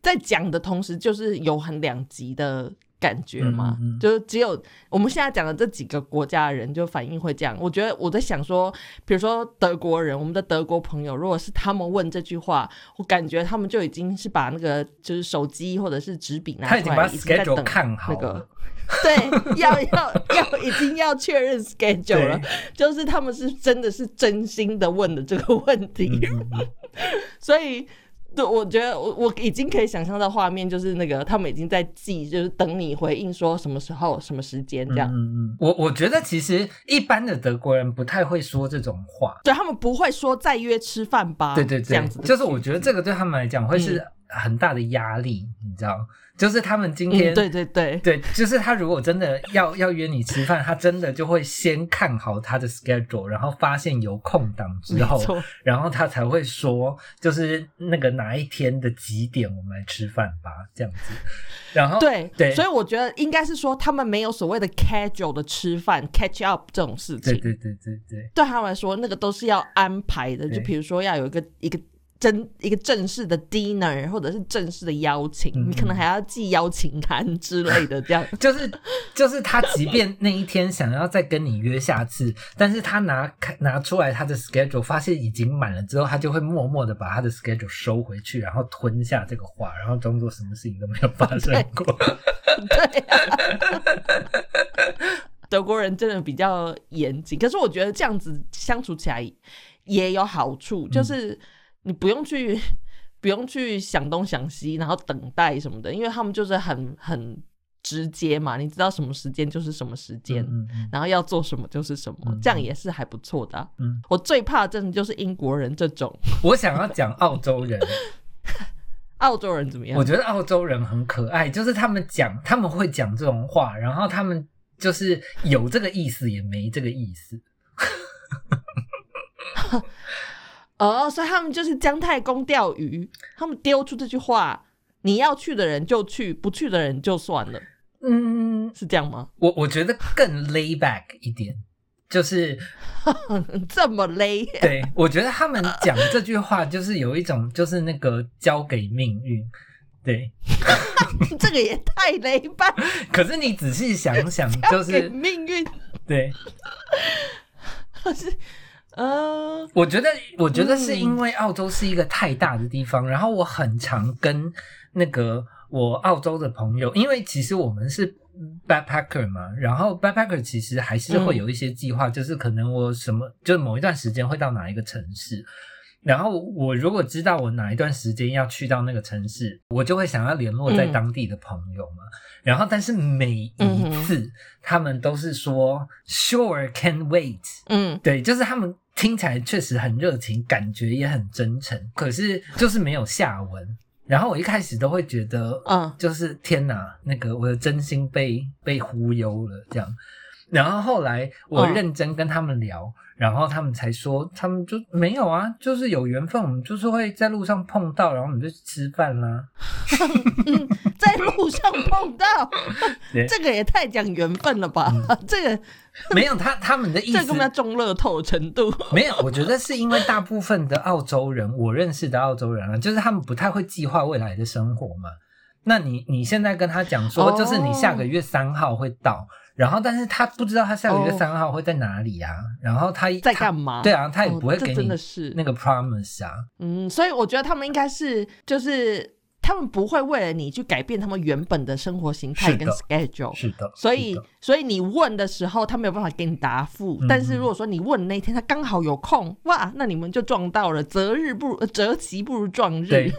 在讲的同时，就是有很两极的感觉嘛。嗯嗯嗯就是只有我们现在讲的这几个国家的人，就反应会这样。我觉得我在想说，比如说德国人，我们的德国朋友，如果是他们问这句话，我感觉他们就已经是把那个就是手机或者是纸笔拿出来，他已经把已经在 schedule 等看好那个。[LAUGHS] 对，要要要，已经要确认 schedule 了，[LAUGHS] 就是他们是真的是真心的问的这个问题，[LAUGHS] 所以。对，我觉得我我已经可以想象到画面，就是那个他们已经在记，就是等你回应说什么时候、什么时间这样。嗯嗯嗯，我我觉得其实一般的德国人不太会说这种话。对他们不会说再约吃饭吧？对对对这样子，就是我觉得这个对他们来讲会是嗯很大的压力，你知道？就是他们今天、嗯，对对对，对，就是他如果真的要要约你吃饭，他真的就会先看好他的 schedule，然后发现有空档之后，然后他才会说，就是那个哪一天的几点我们来吃饭吧，这样子。然后对对所以我觉得应该是说他们没有所谓的 casual 的吃饭 catch up 这种事情。对对对对对，对他们来说，那个都是要安排的。就比如说要有一个一个真一个正式的 dinner，或者是正式的邀请，嗯你可能还要寄邀请函之类的，这样。[LAUGHS] 就是就是他，即便那一天想要再跟你约下次，[LAUGHS] 但是他拿拿出来他的 schedule，发现已经满了之后，他就会默默的把他的 schedule 收回去，然后吞下这个话，然后装作什么事情都没有发生过。[LAUGHS] 对、啊，德国人真的比较严谨，可是我觉得这样子相处起来也有好处，就是你不用去不用去想东想西，然后等待什么的，因为他们就是很很直接嘛，你知道什么时间就是什么时间。嗯嗯然后要做什么就是什么，嗯这样也是还不错的啊、嗯，我最怕真的就是英国人这种，[LAUGHS] 我想要讲澳洲人，[LAUGHS] 澳洲人怎么样我？觉得澳洲人很可爱，就是他们讲他们会讲这种话，然后他们就是有这个意思也没这个意思。[LAUGHS] 哦，所以他们就是姜太公钓鱼，他们丢出这句话：你要去的人就去，不去的人就算了，嗯，是这样吗？我我觉得更 lay back 一点，就是 [LAUGHS] 这么 lay？对，我觉得他们讲这句话就是有一种就是那个交给命运。对，[LAUGHS] 这个也太雷吧？[LAUGHS] 可是你仔细想想，就是命运对，是，呃，我觉得，我觉得是因为澳洲是一个太大的地方，然后我很常跟那个我澳洲的朋友，因为其实我们是 backpacker 嘛，然后 backpacker 其实还是会有一些计划，就是可能我什么，就是某一段时间会到哪一个城市。然后我如果知道我哪一段时间要去到那个城市，我就会想要联络在当地的朋友嘛。然后，但是每一次他们都是说 “sure can wait”，嗯，对，就是他们听起来确实很热情，感觉也很真诚，可是就是没有下文。然后我一开始都会觉得，嗯就是天哪，那个我的真心被被忽悠了这样。然后后来我嗯认真跟他们聊，然后他们才说，他们就没有啊，就是有缘分，我们就是会在路上碰到，然后我们就去吃饭啦。[LAUGHS] 在路上碰到 [LAUGHS] 对，这个也太讲缘分了吧？这个没有他他们的意思这个中乐透的程度。没有，我觉得是因为大部分的澳洲人，我认识的澳洲人啊，就是他们不太会计划未来的生活嘛。那你你现在跟他讲说，哦就是你下个月三号会到，然后但是他不知道他下个月哦。三号会在哪里啊，然后他在他干嘛？对啊，他也不会给你真的是。那个 promise 啊，嗯，所以我觉得他们应该是就是他们不会为了你去改变他们原本的生活形态跟 schedule。是的，所以是的，所以你问的时候，他没有办法给你答复。嗯。但是如果说你问的那一天他刚好有空，哇，那你们就撞到了，择日不如呃择期不如撞日。对，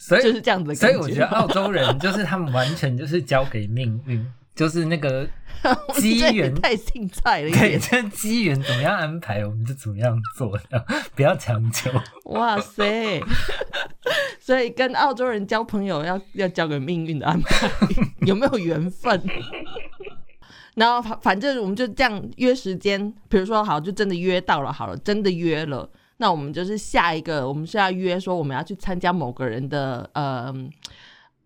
所以 [LAUGHS] 就是这样子的感所以我觉得澳洲人就是他们完全就是交给命运，就是那个 [LAUGHS] 机缘。太精彩了一对，点。这机缘怎么样安排，我们就怎么样做，[LAUGHS] 不要强求。哇塞！[LAUGHS] 所以跟澳洲人交朋友要要交给命运的安排，有没有缘分？然后反反正我们就这样约时间，比如说好，就真的约到了，好了，真的约了，那我们就是下一个，我们是要约说我们要去参加某个人的呃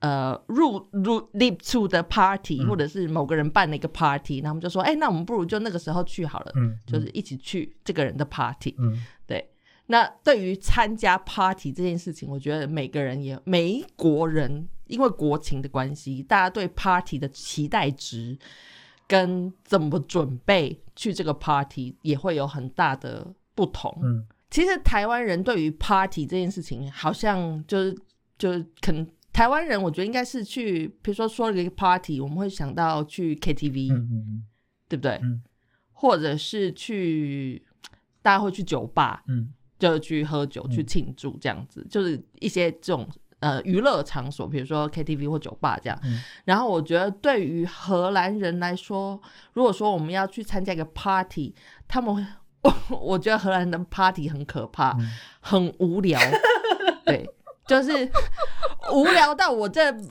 呃入入 live to 的 party，、嗯。或者是某个人办了一个 party，然后我们就说，哎、那我们不如就那个时候去好了，嗯，就是一起去这个人的 party。嗯。对，那对于参加 party 这件事情，我觉得每个人也每一国人因为国情的关系，大家对 party 的期待值跟怎么准备去这个 party 也会有很大的不同。嗯。其实台湾人对于 party 这件事情，好像就是就是可能台湾人，我觉得应该是去，比如说说了一个 party，我们会想到去 KTV，、对不对？嗯。或者是去大家会去酒吧，嗯。就去喝酒、去庆祝这样子，就是一些这种呃娱乐场所，比如说 KTV 或酒吧这样。嗯。然后我觉得对于荷兰人来说，如果说我们要去参加一个 party，他们会，我 [LAUGHS] 我觉得荷兰人的 party 很可怕，嗯。很无聊，对，就是无聊到我这。[LAUGHS]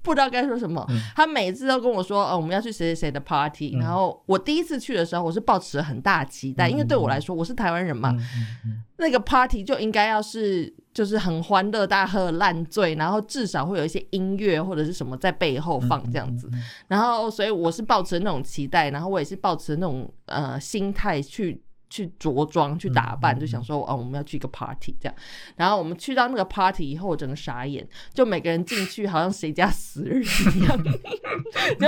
不知道该说什么，嗯。他每次都跟我说，哦，我们要去谁谁谁的 party、嗯。然后我第一次去的时候，我是抱持了很大期待，因为对我来说，我是台湾人嘛，那个 party 就应该要是就是很欢乐，大家喝得烂醉，然后至少会有一些音乐或者是什么在背后放这样子。嗯。然后，所以我是抱持那种期待，然后我也是抱持那种呃心态去去着装、去打扮，就想说哦，我们要去一个 party 这样。然后我们去到那个 party 以后，我整个傻眼，就每个人进去好像谁家死人一样，[LAUGHS] 就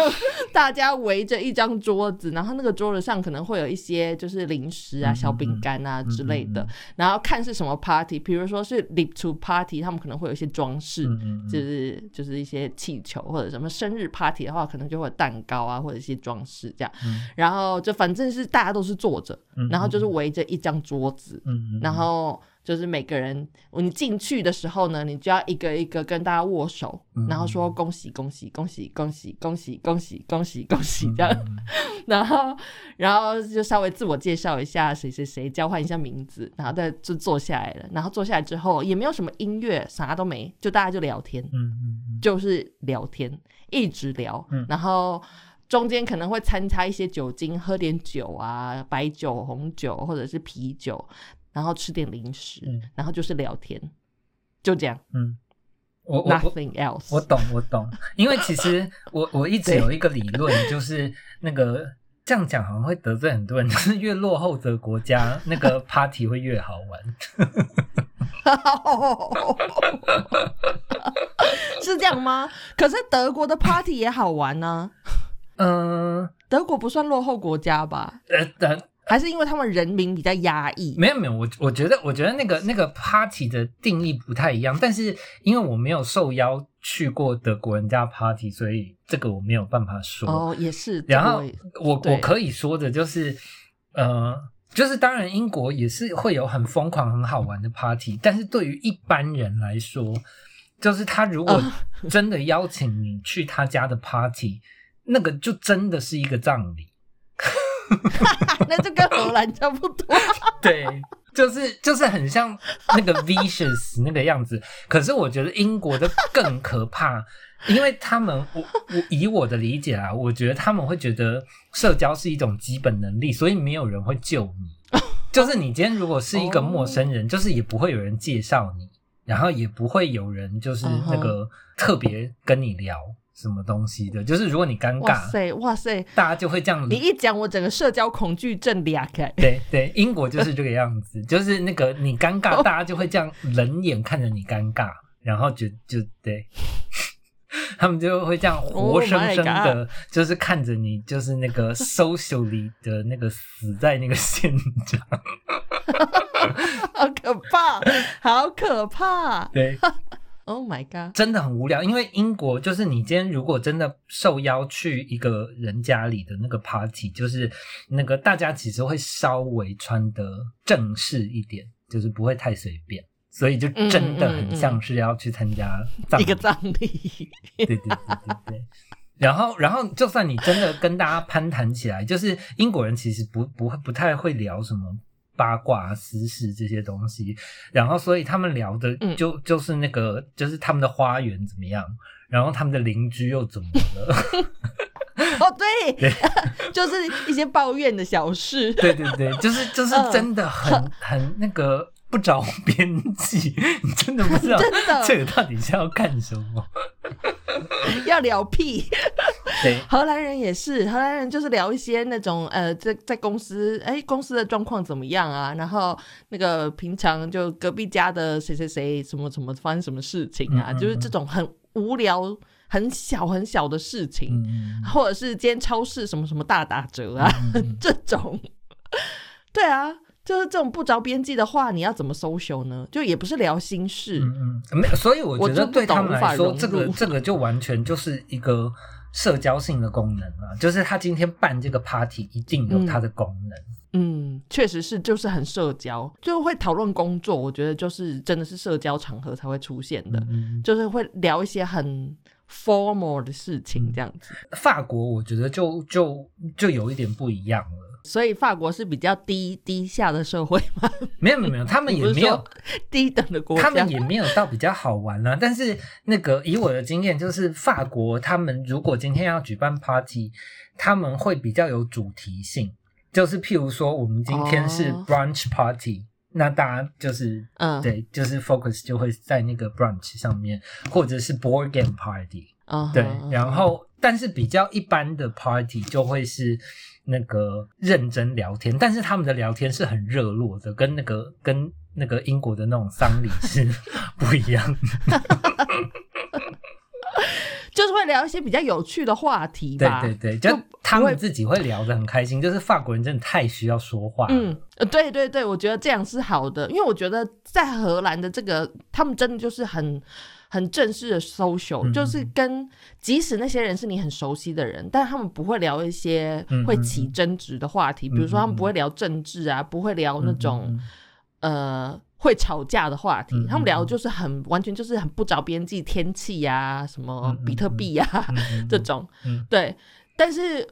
大家围着一张桌子，然后那个桌子上可能会有一些就是零食啊、小饼干啊之类的然后看是什么 party，比如说是 lip to party，他们可能会有一些装饰。就是就是一些气球或者什么生日 party 的话，可能就会有蛋糕啊，或者一些装饰这样。嗯然后就反正是大家都是坐着，嗯然后就是围着一张桌子，然后就是每个人你进去的时候呢，你就要一个一个跟大家握手，嗯然后说恭喜恭喜恭喜恭喜恭喜恭喜恭喜恭喜嗯这样，[LAUGHS] 然后然后就稍微自我介绍一下谁谁谁，交换一下名字，然后再就坐下来了。然后坐下来之后也没有什么音乐，啥都没，就大家就聊天。嗯嗯。就是聊天，一直聊，嗯。然后中间可能会掺插一些酒精，喝点酒啊，白酒、红酒或者是啤酒，然后吃点零食，嗯然后就是聊天，就这样嗯，我我我，nothing else。我懂，我懂，因为其实我 [LAUGHS] 我一直有一个理论，就是那个这样讲好像会得罪很多人，就是越落后的国家，那个 party 会越好玩。[LAUGHS] [LAUGHS] 是这样吗？可是德国的 party 也好玩呢、嗯德国不算落后国家吧？呃呃，还是因为他们人民比较压抑？没有没有，我我觉得我觉得那个那个 party 的定义不太一样，但是因为我没有受邀去过德国人家 party，所以这个我没有办法说。哦，也是。然后我我可以说的就是，呃，就是当然英国也是会有很疯狂、很好玩的 party，但是对于一般人来说，就是他如果真的邀请你去他家的 party，那个就真的是一个葬礼。[LAUGHS] 那就跟荷兰差不多。[LAUGHS] 对，就是就是很像那个 [LAUGHS] vicious 那个样子。可是我觉得英国的更可怕，因为他们我我以我的理解啊，我觉得他们会觉得社交是一种基本能力，所以没有人会救你。就是你今天如果是一个陌生人，就是也不会有人介绍你，然后也不会有人就是那个特别跟你聊什么东西的。就是如果你尴尬，哇塞，哇塞！大家就会这样你一讲，我整个社交恐惧症俩开。对对，英国就是这个样子，[LAUGHS] 就是那个你尴尬，大家就会这样冷眼看着你尴尬，然后就就对，[LAUGHS] 他们就会这样活 Oh 生生的，就是看着你，就是那个 socially 的那个死在那个现场。[LAUGHS] 好可怕，好可怕对，！Oh my god！真的很无聊，因为英国就是你今天如果真的受邀去一个人家里的那个 party，就是那个大家其实会稍微穿的正式一点，就是不会太随便，所以就真的很像是要去参加葬礼 [LAUGHS] 一个葬礼，对对对对对。然后，然后，就算你真的跟大家攀谈起来，就是英国人其实不不会不太会聊什么八卦、私事这些东西，然后所以他们聊的嗯就、就是那个就是他们的花园怎么样，然后他们的邻居又怎么了？[LAUGHS] 哦，对，[LAUGHS] 就是一些抱怨的小事。对对对，就是就是嗯真的很、很那个不着边际，[LAUGHS] 你真的不知道这个到底是要干什么？要聊屁，对，[LAUGHS] 荷兰人也是，荷兰人就是聊一些那种呃，在在公司，哎，公司的状况怎么样啊？然后那个平常就隔壁家的谁谁谁什么什么发生什么事情啊？嗯嗯就是这种很无聊、很小很小的事情，嗯，或者是今天超市什么什么大打折啊，[LAUGHS] 这种，对啊。就是这种不着边际的话，你要怎么 social 呢？就也不是聊心事，嗯嗯，没有，所以我觉得对他们懂无法来说，这个这个就完全就是一个社交性的功能啊，就是他今天办这个 party 一定有它的功能。嗯，确实是，就是很社交，就会讨论工作。我觉得就是真的是社交场合才会出现的，嗯，就是会聊一些很 formal 的事情这样子。法国我觉得就就就有一点不一样了。所以法国是比较低低下的社会吗，没有没有没有，他们也没有，低等的国家。他们也没有到比较好玩啦、但是那个以我的经验，就是法国他们如果今天要举办 party，他们会比较有主题性，就是譬如说我们今天是哦。brunch party，、那大家就是嗯。对，就是 focus 就会在那个 brunch 上面，或者是 board game party，嗯对，然后但是比较一般的 party 就会是那个认真聊天，但是他们的聊天是很热络的，跟那个跟那个英国的那种丧礼是 [LAUGHS] 不一样的。就是会聊一些比较有趣的话题对吧。对对，就他会们自己会聊得很开心，就是法国人真的太需要说话。嗯，呃对对对，我觉得这样是好的，因为我觉得在荷兰的这个，他们真的就是很很正式的 social，、嗯就是跟即使那些人是你很熟悉的人，但他们不会聊一些嗯会起争执的话题，比如说他们不会聊政治啊，不会聊那种、嗯呃会吵架的话题，嗯嗯他们聊的就是很完全就是很不着边际，天气呀、什么比特币呀、[LAUGHS] 这种，嗯。对，但是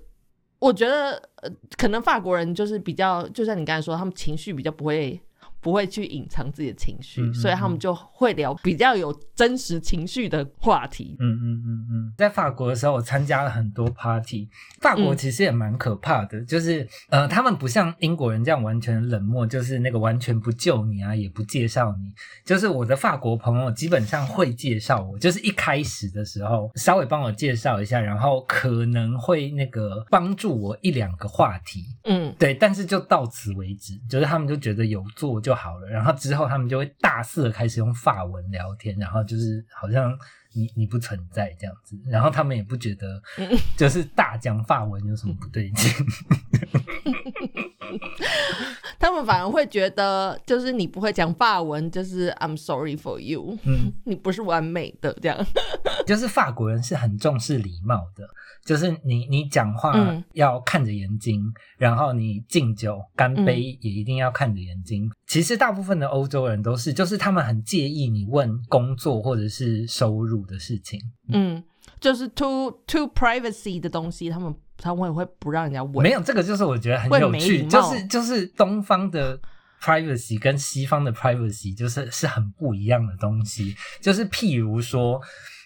我觉得，呃，可能法国人就是比较，就像你刚才说，他们情绪比较不会不会去隐藏自己的情绪，嗯嗯所以他们就会聊比较有真实情绪的话题。嗯嗯嗯嗯，在法国的时候，我参加了很多 party。法国嗯其实也蛮可怕的，就是呃，他们不像英国人这样完全冷漠，就是那个完全不救你啊，也不介绍你。就是我的法国朋友基本上会介绍我，就是一开始的时候稍微帮我介绍一下，然后可能会那个帮助我一两个话题。嗯，对，但是就到此为止，就是他们就觉得有做就就好了，然后之后他们就会大肆开始用法文聊天，然后就是好像你你不存在这样子，然后他们也不觉得就是大讲法文有什么不对劲，[LAUGHS] 他们反而会觉得，就是你不会讲法文，就是 I'm sorry for you，嗯，你不是完美的这样。就是法国人是很重视礼貌的，就是你你讲话嗯要看着眼睛，然后你敬酒干杯也一定要看着眼睛。其实大部分的欧洲人都是，就是他们很介意你问工作或者是收入的事情。嗯，就是 too too privacy 的东西，他们他们会不让人家问。没有这个，就是我觉得很有趣，就是就是东方的 privacy 跟西方的 privacy 就是是很不一样的东西。就是譬如说，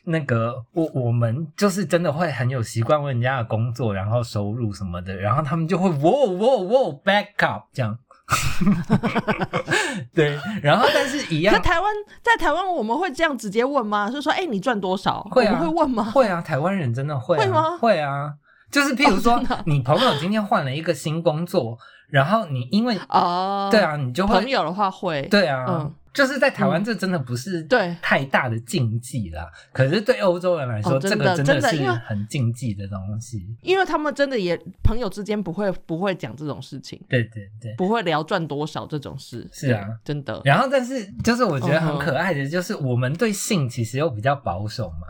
那个我我们就是真的会很有习惯问人家的工作，然后收入什么的，然后他们就会 whoa whoa whoa back up 这样。[LAUGHS] 对，然后但是一样在台湾在台湾我们会这样直接问吗？就说哎、你赚多少？会啊会问吗？会啊，台湾人真的会、啊，会吗会啊，就是譬如说，哦啊你朋友今天换了一个新工作，然后你因为哦，对，啊，你就会朋友的话会，对啊，嗯就是在台湾这真的不是对太大的禁忌啦。可是对欧洲人来说，这个真的是很禁忌的东西。因为他们真的也朋友之间不会不会讲这种事情，对对对。不会聊赚多少这种事。是啊真的。然后，但是就是我觉得很可爱的，就是我们对性其实又比较保守嘛。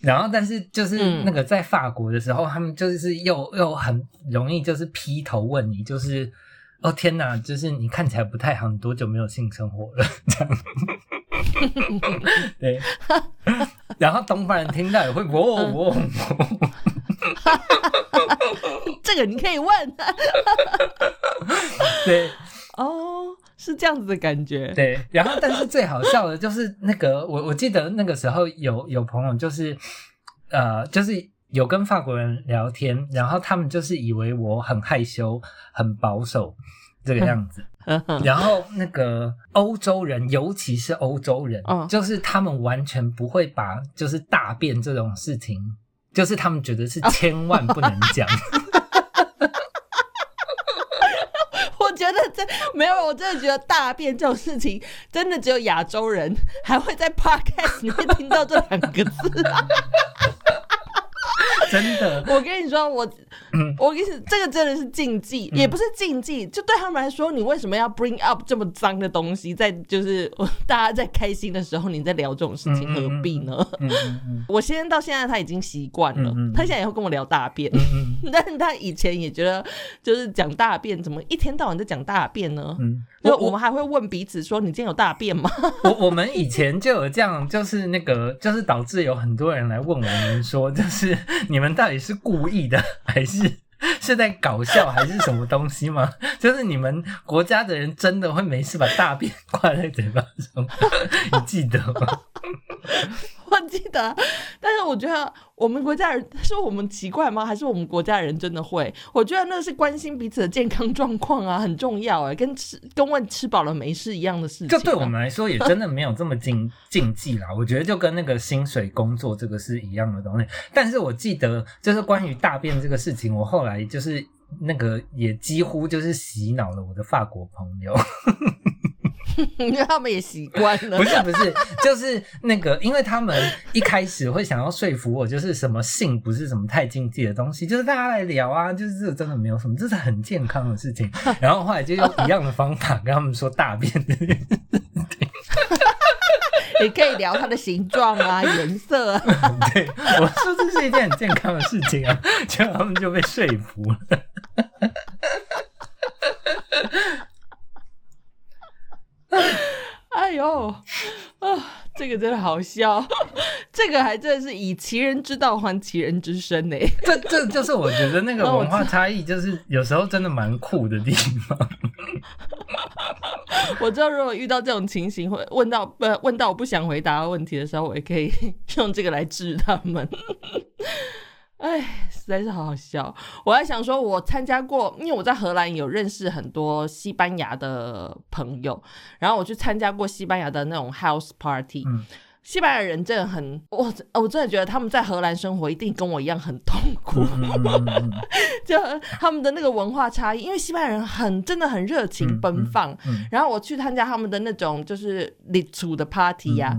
然后，但是就是嗯那个在法国的时候，他们就是又又很容易就是劈头问你，就是哦天哪，就是你看起来不太好，你多久没有性生活了？这样，[LAUGHS] 对。然后东方人听到也会喔喔喔，[LAUGHS] 这个你可以问对。哦，是这样子的感觉。对，然后但是最好笑的就是那个，我我记得那个时候有有朋友就是呃，就是有跟法国人聊天，然后他们就是以为我很害羞、很保守这个样子，[LAUGHS] 然后那个欧洲人，尤其是欧洲人，嗯就是他们完全不会把就是大便这种事情，就是他们觉得是千万不能讲。[LAUGHS] 我觉得这没有，我真的觉得大便这种事情，真的只有亚洲人还会在 podcast 里面听到这两个字。真的，[LAUGHS] 我跟你说，我我跟你说，这个真的是禁忌，也不是禁忌，就对他们来说，你为什么要 bring up 这么脏的东西，在就是 [LAUGHS] 大家在开心的时候，你在聊这种事情，何必呢？我先生到现在他已经习惯了，他现在也会跟我聊大便。[LAUGHS] 但是他以前也觉得，就是讲大便，怎么一天到晚在讲大便呢？嗯，就我我。们还会问彼此说：“你今天有大便吗？[LAUGHS] 我我们以前就有这样，就是那个，就是导致有很多人来问我们说，就是你们到底是故意的，还是 [LAUGHS] 是在搞笑，还是什么东西吗？[LAUGHS] 就是你们国家的人真的会没事把大便挂在嘴巴上吗？[LAUGHS] 你记得吗？？”我记得，但是我觉得我们国家人是我们奇怪吗？还是我们国家人真的会？我觉得那是关心彼此的健康状况啊，很重要哎，跟吃跟问吃饱了没事一样的事情、啊。就对我们来说，也真的没有这么禁禁忌啦。我觉得就跟那个薪水工作这个是一样的东西。但是我记得，就是关于大便这个事情，我后来就是那个也几乎就是洗脑了我的法国朋友。[LAUGHS] 因为他们也习惯了不。是不是，就是那个，因为他们一开始会想要说服我，就是什么性不是什么太禁忌的东西，就是大家来聊啊，就是这个真的没有什么，这是很健康的事情。[LAUGHS] 然后后来就用一样的方法跟他们说大便的，也可以聊它的形状啊、颜色啊。[LAUGHS] 对我说这是一件很健康的事情啊，结果他们就被说服了。[LAUGHS] 哎呦，啊，这个真的好笑，[LAUGHS] 这个还真的是以其人之道还其人之身呢。[LAUGHS] 这这就是我觉得那个文化差异，就是有时候真的蛮酷的地方。我知道，如果遇到这种情形，会问到不问到我不想回答的问题的时候，我也可以用这个来治他们。哎，实在是好好笑。我还想说，我参加过，因为我在荷兰有认识很多西班牙的朋友，然后我去参加过西班牙的那种 house party。嗯。西班牙人真的很，我我真的觉得他们在荷兰生活一定跟我一样很痛苦。[LAUGHS] 就他们的那个文化差异，因为西班牙人很真的很热情嗯奔放，嗯。然后我去参加他们的那种就是礼祖的 party 呀、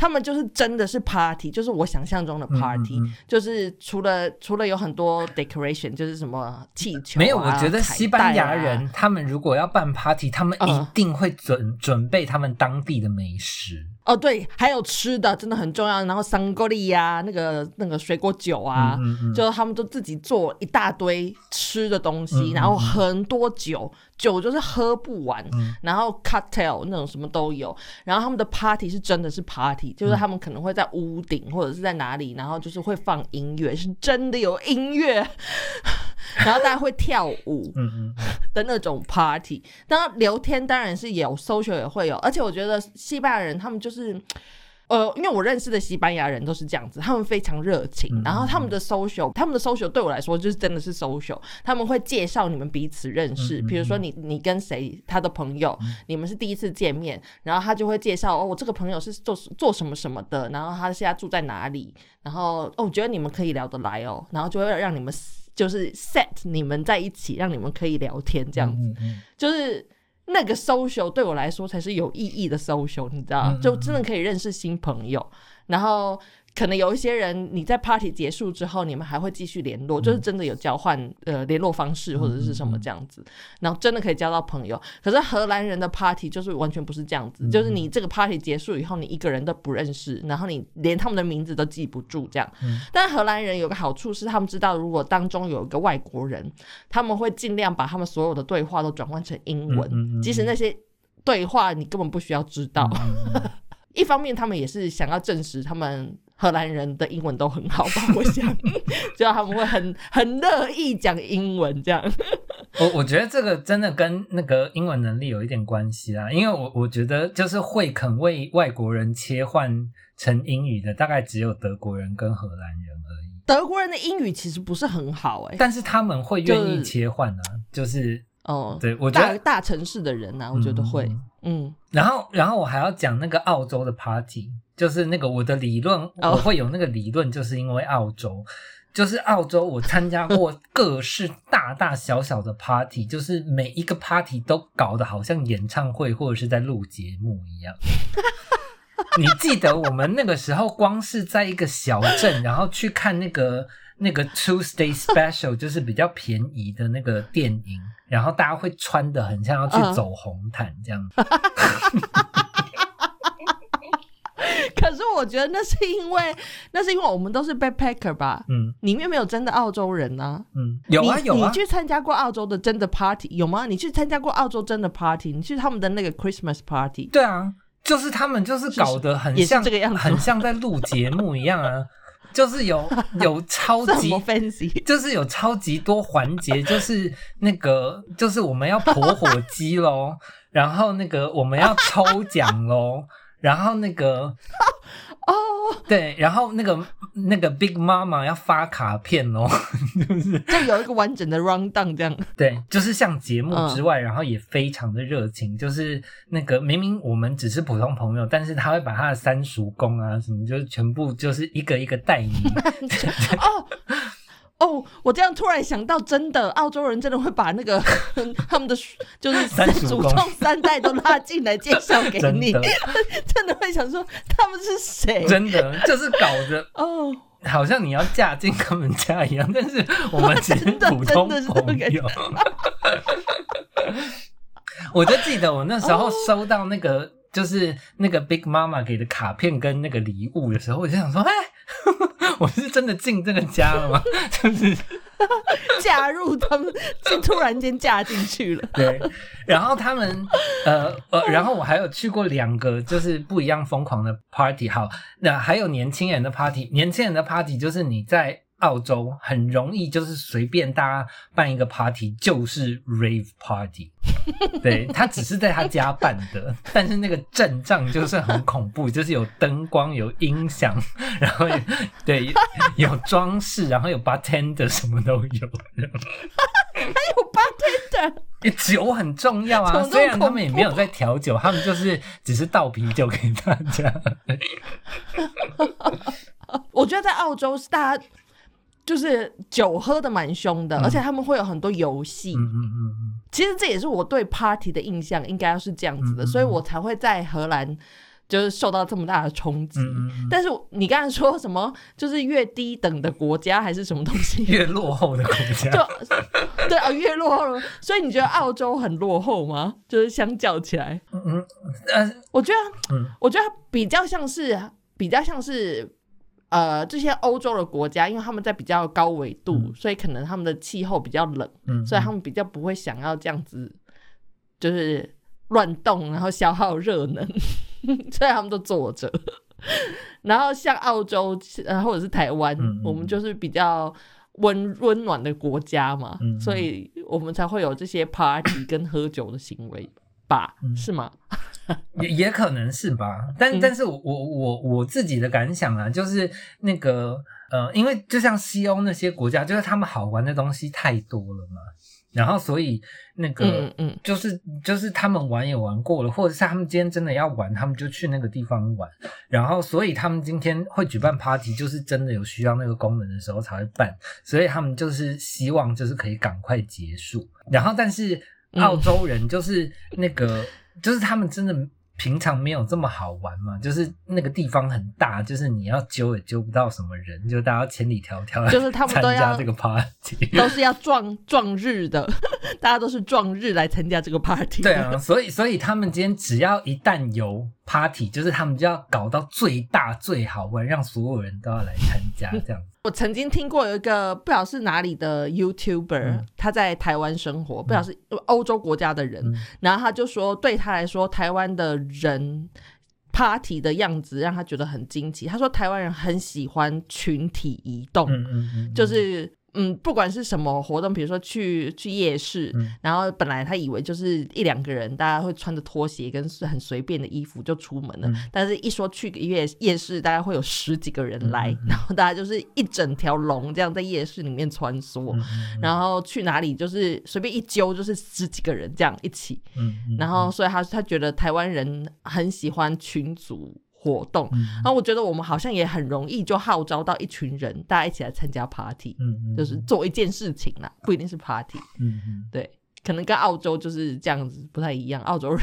他们就是真的是 party，就是我想象中的 party，、嗯嗯嗯。就是除了除了有很多 decoration，就是什么气球、啊，没有，我觉得西班牙人、啊、他们如果要办 party，他们一嗯定会准、准备他们当地的美食。哦，对，还有吃的真的很重要，然后桑果利呀，那个那个水果酒啊，就他们都自己做一大堆吃的东西，然后很多酒，酒就是喝不完，嗯。然后 cocktail 那种什么都有，然后他们的 party 是真的是 party，就是他们可能会在屋顶或者是在哪里，然后就是会放音乐，是真的有音乐，[LAUGHS] 然后大家会跳舞，的那种 party，当然聊天当然是有，social 也会有，而且我觉得西班牙人他们就是。呃，因为我认识的西班牙人都是这样子，他们非常热情，嗯然后他们的 social，他们的 social 对我来说就是真的是 social，他们会介绍你们彼此认识，比如说你你跟谁他的朋友，你们是第一次见面，然后他就会介绍哦，我这个朋友是做做什么什么的，然后他现在住在哪里，然后哦，我觉得你们可以聊得来哦，然后就会让你们就是 set 你们在一起，让你们可以聊天这样子。就是那个 social 对我来说才是有意义的 social，你知道，嗯就真的可以认识新朋友，然后。可能有一些人，你在 party 结束之后，你们还会继续联络，就是真的有交换呃联络方式或者是什么这样子，然后真的可以交到朋友。可是荷兰人的 party 就是完全不是这样子，就是你这个 party 结束以后，你一个人都不认识，然后你连他们的名字都记不住这样。但荷兰人有个好处是，他们知道如果当中有一个外国人，他们会尽量把他们所有的对话都转换成英文，嗯即使那些对话你根本不需要知道。[LAUGHS] 一方面，他们也是想要证实他们荷兰人的英文都很好吧？我想，[LAUGHS] 就他们会很很乐意讲英文这样。我我觉得这个真的跟那个英文能力有一点关系啊，因为我我觉得就是会肯为外国人切换成英语的，大概只有德国人跟荷兰人而已。德国人的英语其实不是很好哎、但是他们会愿意切换啊，就是哦，对我觉得，大城市的人呐、啊，我觉得会嗯，嗯，然后然后我还要讲那个澳洲的 party，就是那个我的理论，哦我会有那个理论，就是因为澳洲。就是澳洲，我参加过各式大大小小的 party，就是每一个 party 都搞得好像演唱会或者是在录节目一样。[LAUGHS] 你记得我们那个时候，光是在一个小镇，然后去看那个那个 Tuesday Special，就是比较便宜的那个电影，然后大家会穿的很像要去嗯走红毯这样。[LAUGHS] 可是我觉得那是因为 [LAUGHS] 那是因为我们都是 backpacker 吧，嗯里面没有真的澳洲人呐、嗯，有啊有啊你，去参加过澳洲的真的 party 有吗？你去参加过澳洲真的 party？你去他们的那个 Christmas party？对啊，就是他们就是搞得很像这个样子很像在录节目一样啊，[LAUGHS] 就是有有超级？[LAUGHS] 就是有超级多环节，就是那个，就是我们要破火鸡喽，然后那个我们要抽奖喽，然后那个哦，[LAUGHS] 对，然后那个那个 Big Mama 要发卡片哦，[LAUGHS] 就有一个完整的 round down 这样。[LAUGHS] 对，就是像节目之嗯外，然后也非常的热情，就是那个明明我们只是普通朋友，但是他会把他的三叔公啊什么，就是全部就是一个一个带你，哦哦，我这样突然想到，真的澳洲人真的会把那个 [LAUGHS] 他们的就是祖宗三代都拉进来介绍给你，真的。[LAUGHS] 真的会想说他们是谁？真的就是搞得哦，好像你要嫁进他们家一样，但是我们只是 [LAUGHS] 真的普通真的是这个朋友。我就记得我那时候收到那个、就是那个 Big Mama 给的卡片跟那个礼物的时候，我就想说，哎，[LAUGHS] 我是真的进这个家了吗？[LAUGHS] 就是 [LAUGHS] 嫁入他们，就突然间嫁进去了。对，然后他们呃呃，然后我还有去过两个就是不一样疯狂的 party。好，那还有年轻人的 party，年轻人的 party 就是你在澳洲很容易就是随便大家办一个 party 就是 rave party。[LAUGHS] 对他只是在他家办的，[LAUGHS] 但是那个阵仗就是很恐怖，[LAUGHS] 就是有灯光、有音响，然后有对有装饰，然后有 bartender 什么都有。还有 bartender，酒很重要啊，虽然他们也没有在调酒，他们就是只是倒啤酒给大家。我觉得在澳洲是大家就是酒喝的蛮凶的，嗯而且他们会有很多游戏。嗯嗯嗯其实这也是我对 party 的印象，应该要是这样子的，所以我才会在荷兰就是受到这么大的冲击。但是你刚才说什么，就是越低等的国家还是什么东西？越落后的国家，[LAUGHS] 就对啊，越落后了。所以你觉得澳洲很落后吗？就是相较起来，嗯嗯呃我觉得，嗯我觉得比较像是比较像是呃这些欧洲的国家，因为他们在比较高纬度，嗯。所以可能他们的气候比较冷，嗯，所以他们比较不会想要这样子，就是乱动，然后消耗热能，[LAUGHS] 所以他们都坐着。[LAUGHS] 然后像澳洲呃或者是台湾，我们就是比较温温暖的国家嘛，所以我们才会有这些 party 跟喝酒的行为吧？嗯是吗？也也可能是吧，但、嗯但是我我我我自己的感想啊，就是那个呃，因为就像西欧那些国家，就是他们好玩的东西太多了嘛，然后所以那个。嗯嗯就是就是他们玩也玩过了，或者是他们今天真的要玩，他们就去那个地方玩。然后，所以他们今天会举办 party，就是真的有需要那个功能的时候才会办。所以他们就是希望就是可以赶快结束。然后，但是嗯澳洲人就是那个，[LAUGHS] 就是他们真的平常没有这么好玩嘛，就是那个地方很大，就是你要揪也揪不到什么人，就大家千里迢迢来就是他们参都要加这个 party。都是要撞 [LAUGHS] 撞日的，大家都是撞日来参加这个 party。对啊，所以所以他们今天只要一旦有 party，就是他们就要搞到最大最好玩，让所有人都要来参加这样。我曾经听过有一个不晓得是哪里的 YouTuber，、嗯。他在台湾生活，不晓得是欧洲国家的人，嗯。然后他就说，对他来说，台湾的人 party 的样子让他觉得很惊奇。他说，台湾人很喜欢群体移动，就是嗯，不管是什么活动，比如说去去夜市，嗯。然后本来他以为就是一两个人，大家会穿着拖鞋跟很随便的衣服就出门了，嗯。但是一说去个夜夜市，大概会有十几个人来，然后大家就是一整条龙这样在夜市里面穿梭。然后去哪里就是随便一揪就是十几个人这样一起，然后所以他他觉得台湾人很喜欢群组活动，嗯。然后我觉得我们好像也很容易就号召到一群人，大家一起来参加 party，嗯嗯就是做一件事情啦，不一定是 party，嗯嗯。对，可能跟澳洲就是这样子不太一样，澳洲人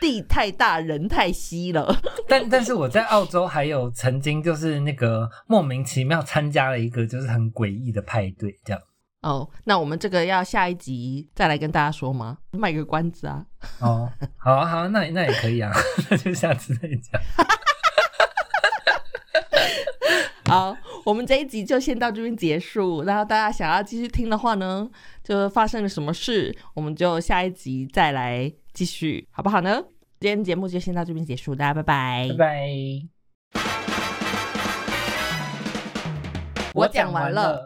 地太大人太稀了，[LAUGHS] 但但是我在澳洲还有曾经就是那个莫名其妙参加了一个就是很诡异的派对，这样哦，那我们这个要下一集再来跟大家说吗？卖个关子啊，[LAUGHS] 哦，好啊好啊，那那也可以啊，[LAUGHS] 那就下次再讲。[LAUGHS] 好，我们这一集就先到这边结束。然后大家想要继续听的话呢，就发生了什么事，我们就下一集再来继续，好不好呢？今天节目就先到这边结束，大家拜拜。拜拜。我讲完了。